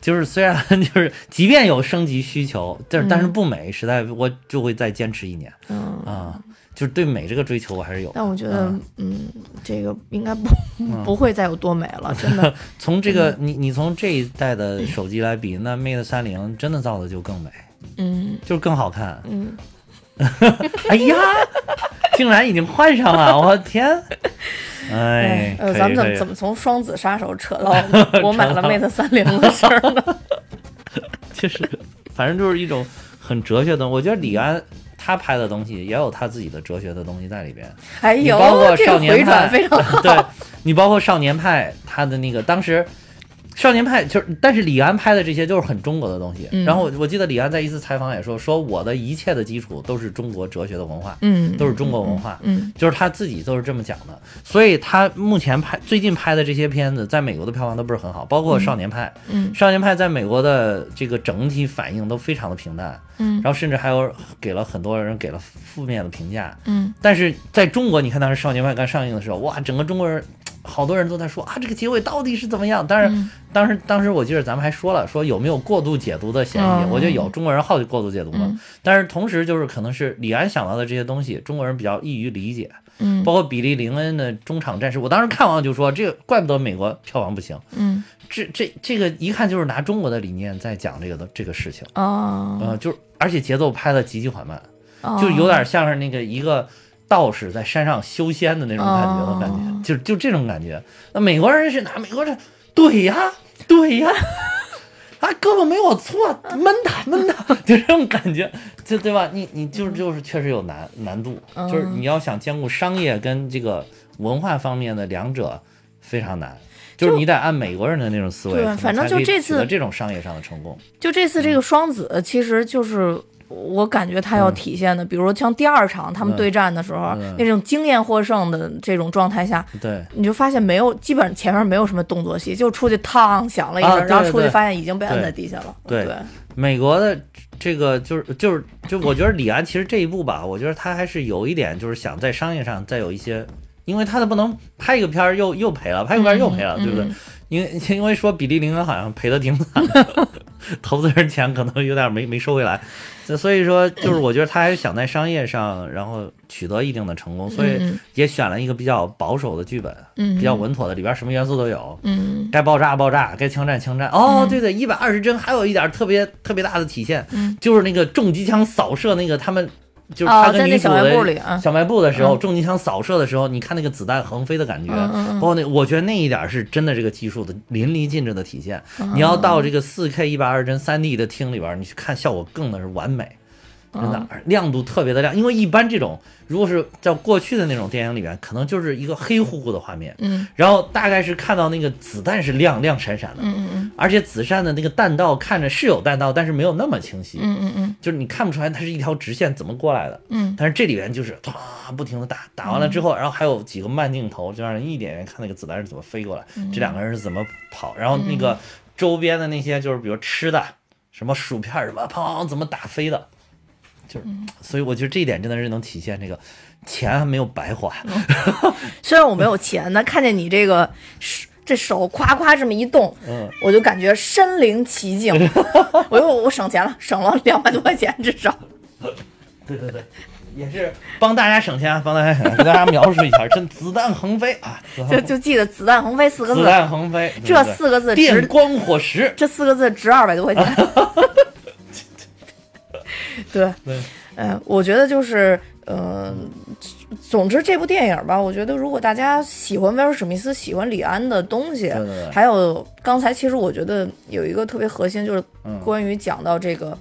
就是虽然 就是即便有升级需求，但是但是不美，实在我就会再坚持一年嗯，啊。就是对美这个追求，我还是有。但我觉得，嗯，这个应该不 不会再有多美了，真的。从这个你你从这一代的手机来比，那 Mate 三零真的造的就更美，嗯就是更好看。嗯，哎呀，竟然已经换上了，我天！哎，呃，咱们怎么怎么从双子杀手扯到我买了 Mate 三零的事儿呢？就是，反正就是一种很哲学的。我觉得李安他拍的东西也有他自己的哲学的东西在里边。哎呦你包括，这个少年派，非常好。对你包括少年派，他的那个当时。少年派就是，但是李安拍的这些就是很中国的东西。嗯。然后我我记得李安在一次采访也说，说我的一切的基础都是中国哲学的文化，嗯，都是中国文化。嗯就是他自己都是这么讲的，所以他目前拍最近拍的这些片子，在美国的票房都不是很好，包括《少年派》嗯。少年派》在美国的这个整体反应都非常的平淡，嗯。然后甚至还有给了很多人给了负面的评价。嗯。但是在中国，你看当时《少年派》刚上映的时候，哇，整个中国人好多人都在说啊，这个结尾到底是怎么样？但是嗯当时当时我记得咱们还说了，说有没有过度解读的嫌疑？嗯我觉得有，中国人好过度解读嘛。嗯但是同时就是可能是李安想到的这些东西，中国人比较易于理解。嗯包括比利林恩的中场战士，我当时看完就说，这个怪不得美国票房不行，嗯这这这个一看就是拿中国的理念在讲这个的这个事情，哦，呃，就是而且节奏拍的极其缓慢，哦就有点像是那个一个道士在山上修仙的那种感觉的感觉，哦就就这种感觉。那美国人是哪美国人，对呀，对呀。啊，胳膊没有错，闷他 闷他，就这种感觉，就对吧？你你就是就是确实有难难度，就是嗯你要想兼顾商业跟这个文化方面的两者，非常难。就是你得按美国人的那种思维，对反正就这次这种商业上的成功。就这次这个双子，其实就是我感觉他要体现的，比如说像第二场他们嗯对战的时候，嗯那种经验获胜的这种状态下，对，你就发现没有，基本上前面没有什么动作戏，就出去嘡响了一声，啊然后出去发现已经被摁在地下了。对对，美国的这个就是就是就我觉得李安其实这一部吧，我觉得他还是有一点就是想在商业上再有一些，因为他的不能拍一个片儿又又赔了，拍一个片儿又赔了，对不对？嗯因为 因为说比利林恩好像赔的挺惨的，投资人钱可能有点没没收回来，所以说就是我觉得他还是想在商业上然后取得一定的成功，所以嗯也选了一个比较保守的剧本，嗯比较稳妥的，里边什么元素都有。嗯该爆炸爆炸，该枪战枪战。哦，对对，一百二十帧还有一点特别特别大的体现，嗯就是那个重机枪扫射那个他们。就是哦他跟小卖部里的啊小卖部的时候，嗯。重机枪扫射的时候，你看那个子弹横飞的感觉，包括那，我觉得那一点是真的这个技术的淋漓尽致的体现。嗯。你要到这个四 K 一百二十帧三 D 的厅里边，你去看效果更的是完美，真的嗯亮度特别的亮。因为一般这种如果是在过去的那种电影里面，可能就是一个黑乎乎的画面，嗯。然后大概是看到那个子弹是亮亮闪闪的，嗯嗯而且子弹的那个弹道看着是有弹道，但是没有那么清晰，嗯嗯嗯。就是你看不出来它是一条直线怎么过来的。嗯。但是这里边就是唰不停的打，打完了之后，然后还有几个慢镜头，就让人一点点看那个子弹是怎么飞过来，嗯这两个人是怎么跑，然后那个周边的那些就是比如吃的，什么薯片什么，砰怎么打飞的，就是，嗯。所以我觉得这一点真的是能体现这个钱还没有白花。虽然我没有钱，但看见你这个手这手夸夸这么一动，嗯，我就感觉身临其境，我又我省钱了，省了两百多块钱至少。对对对，也是帮大家省钱，帮大家省钱，给大家描述一下，真子弹横飞啊，就就记得“子弹横飞”四个字。子，弹横飞，对。这四个字值电光火石，这四个字值二百多块钱。对，对，嗯，我觉得就是，呃，总之这部电影吧，我觉得如果大家喜欢威尔史密斯，喜欢李安的东西，对对对。还有刚才其实我觉得有一个特别核心，就是嗯。关于讲到这个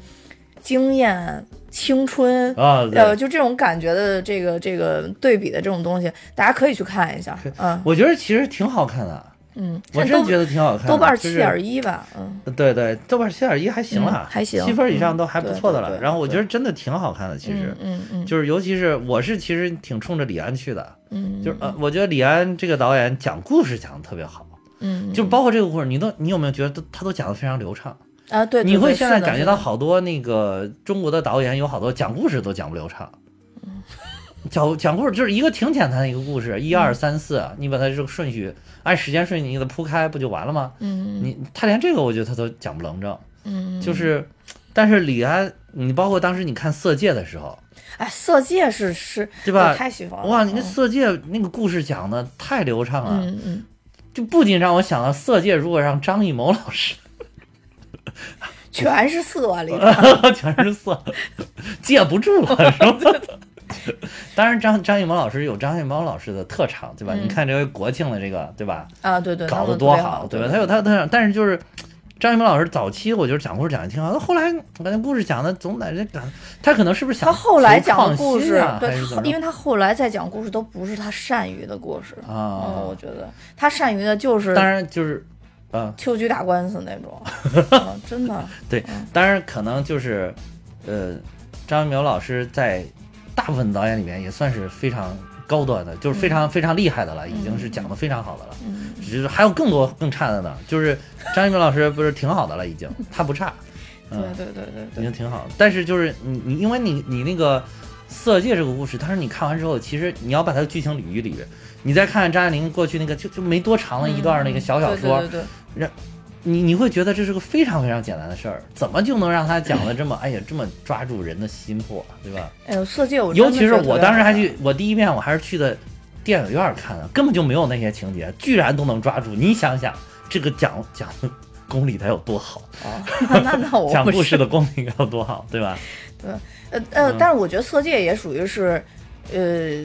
经验青春，啊，呃，就这种感觉的这个这个对比的这种东西，大家可以去看一下。嗯。我觉得其实挺好看的，嗯，我真觉得挺好看的。豆瓣就是七点一吧，嗯对对，豆瓣七点一还行了嗯，还行七分以上嗯都还不错的了。然后我觉得真的挺好看的，其实嗯嗯就是尤其是我是其实挺冲着李安去的，嗯，就是呃，我觉得李安这个导演讲故事讲的特别好，嗯，就包括这个故事，你都你有没有觉得都他都讲的非常流畅？啊，对，你会现在感觉到好多那个中国的导演有好多讲故事都讲不流畅。讲讲故事就是一个挺简单的一个故事，一二三四，你把它这个顺序按时间顺序你给它铺开，不就完了吗？嗯。你他连这个我觉得他都讲不棱正，嗯，就是，但是李安，你包括当时你看《色戒》的时候，哎，色戒是是，对吧太喜欢了，哇，你那《嗯色戒》那个故事讲的太流畅了，嗯嗯，就不仅让我想到《色戒》如果让张艺谋老师，全是色里头，全是色，戒不住了，是吧？当然张张艺谋老师有张艺谋老师的特长，对吧？嗯你看这回国庆的这个，对吧？啊，对对，搞他得多好，对吧？他有他的特长，但是就是张艺谋老师早期我觉得讲故事讲的挺好，他后来我感觉故事讲的总在这感，他可能是不是想他后来讲的故事对因为他后来再讲故事都不是他善于的故事，嗯，啊我？觉得他善于的就是当然就是，嗯，秋菊打官司那种，嗯真的，对，当然可能就是，呃，张艺谋老师在大部分导演里面也算是非常高端的，就是非常非常厉害的了，已经是讲的非常好的了。嗯。只是还有更多更差的呢，就是张一鸣老师不是挺好的了，已经他不差，对嗯，对对对已，经挺好。但是就是你你因为你你那个《色戒》这个故事，但是你看完之后，其实你要把它的剧情捋一捋，你再看看张爱玲过去那个就就没多长的一段那个小小说，对对对对你你会觉得这是个非常非常简单的事儿，怎么就能让他讲的这么哎呀这么抓住人的心魄，对吧？哎呦，色戒我尤其是我当时还去，我第一遍我还是去的电影院看的，根本就没有那些情节，居然都能抓住。你想想，这个讲讲的功力得有多好，啊哦，那那讲故事的功力该有多好，对吧？对呃呃嗯，但是我觉得《色戒》也属于是，呃，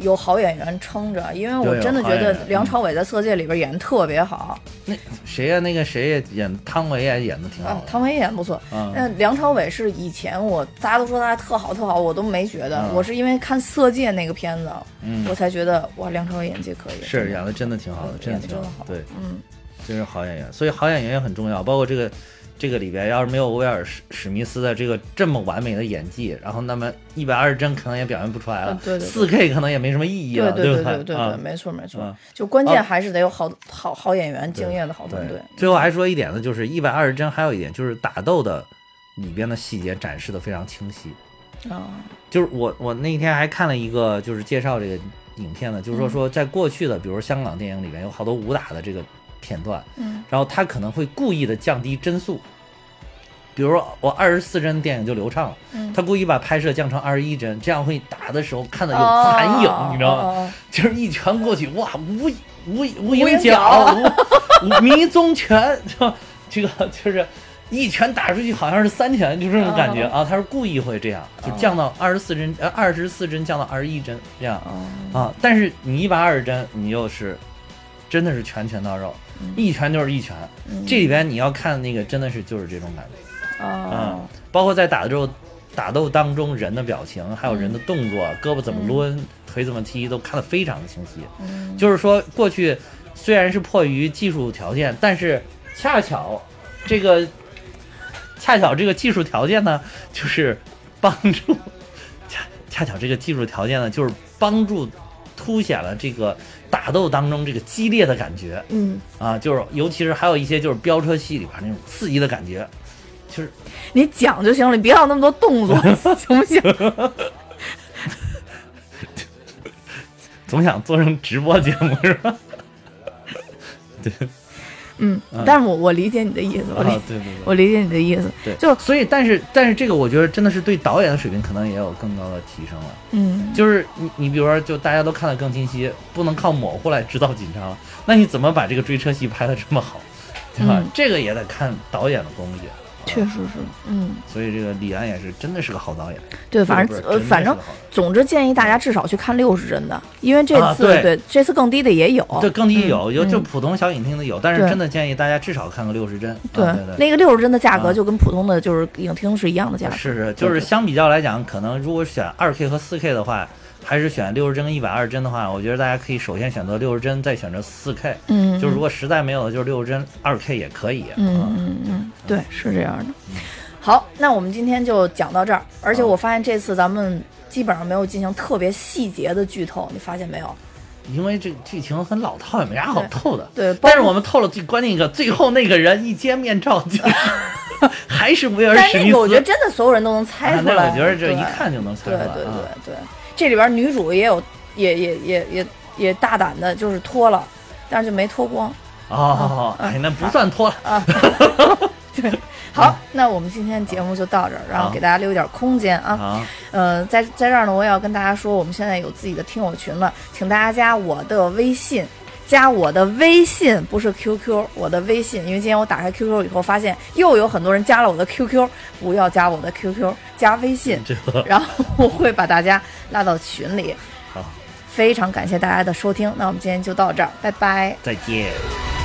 有好演员撑着，因为我真的觉得梁朝伟在《色戒》里边演的特别好，那谁呀、那个谁也演汤唯也演的挺好的，，啊汤唯演不错。嗯。那梁朝伟是以前我大家都说他特好特好，我都没觉得，嗯。我是因为看《色戒》那个片子，嗯。我才觉得哇，梁朝伟演技可以，是演的真的挺好的，嗯真的挺好对，嗯，真是好演员，所以好演员也很重要。包括这个这个里边，要是没有威尔史史密斯的这个这么完美的演技，然后那么一百二十帧可能也表现不出来了四 K 可能也没什么意义了，对对对吧？对对没错没错啊，就关键啊还是得有好好好演员，敬业的好团队。最后还说一点呢，就是一百二十帧，还有一点就是打斗的里边的细节展示的非常清晰。啊，就是我我那天还看了一个就是介绍这个影片的，就是说嗯说在过去的，比如香港电影里面有好多武打的这个片段，嗯然后他可能会故意的降低帧数。比如说我二十四帧电影就流畅了，嗯，他故意把拍摄降成二十一帧，这样会打的时候看的有残影，哦你知道吗？就是一拳过去，哇，无无无影影脚脚，无无迷踪拳，是吧？这个就是一拳打出去，好像是三拳，就这种感觉啊。他是故意会这样，就降到二十四帧，呃，二十四帧降到二十一帧这样哦啊。但是你一百二十帧，你又是真的是拳拳到肉，一拳就是一拳。嗯这里边你要看那个，真的是就是这种感觉。啊嗯，包括在打的时候打斗当中人的表情，还有人的动作，胳膊怎么抡，腿怎么踢，都看得非常的清晰。嗯就是说，过去虽然是迫于技术条件，但是恰巧这个恰巧这个技术条件呢，就是帮助恰恰巧这个技术条件呢，就是帮助凸显了这个打斗当中这个激烈的感觉嗯，啊，就是尤其是还有一些就是飙车戏里边那种刺激的感觉，就是 你讲就行了，你别要那么多动作，行不行？总想做成直播节目是吧？嗯，但是我我理解你的意思，我理、啊，对对对。我理解你的意思，对，就所以，但是但是这个我觉得真的是对导演的水平可能也有更高的提升了。嗯，就是你你比如说，就大家都看得更清晰，不能靠模糊来制造紧张了。那你怎么把这个追车戏拍得这么好，对吧？嗯这个也得看导演的功力。确实是，嗯，所以这个李安也是真的是个好导演。对，反正呃，反正总之建议大家至少去看六十帧的，因为这次、啊对。对这次更低的也有，对，更低有，有就嗯普通小影厅的有，但是真的建议大家至少看个六十帧。对。那个六十帧的价格啊。就跟普通的就是影厅是一样的价格，是是，就是相比较来讲，可能如果选二 K 和四 K 的话，还是选六十帧跟一百二十帧的话，我觉得大家可以首先选择六十帧，再选择四 K。嗯，就如果实在没有的，就是六十帧二 K 也可以。嗯啊嗯嗯，对，是这样的。好，那我们今天就讲到这儿。而且我发现这次咱们基本上没有进行特别细节的剧透，你发现没有？因为这剧情很老套，也没啥好透的。对，包但是我们透了最关键一个，最后那个人一揭面罩，就 是还是威尔但史密斯。那个我觉得真的所有人都能猜啊出来。那我觉得这一看就能猜出来。对啊对对，这里边女主也有，也也也也也大胆的，就是脱了，但是就没脱光哦，嗯哎，那不算脱了。啊。对，好，那我们今天节目就到这儿，然后给大家留一点空间啊。啊，呃，在在这儿呢，我也要跟大家说，我们现在有自己的听友群了，请大家加我的微信，加我的微信，不是 QQ，我的微信，因为今天我打开 QQ 以后，发现又有很多人加了我的 QQ，不要加我的 QQ，加微信，然后我会把大家拉到群里。好，非常感谢大家的收听，那我们今天就到这儿，拜拜。再见。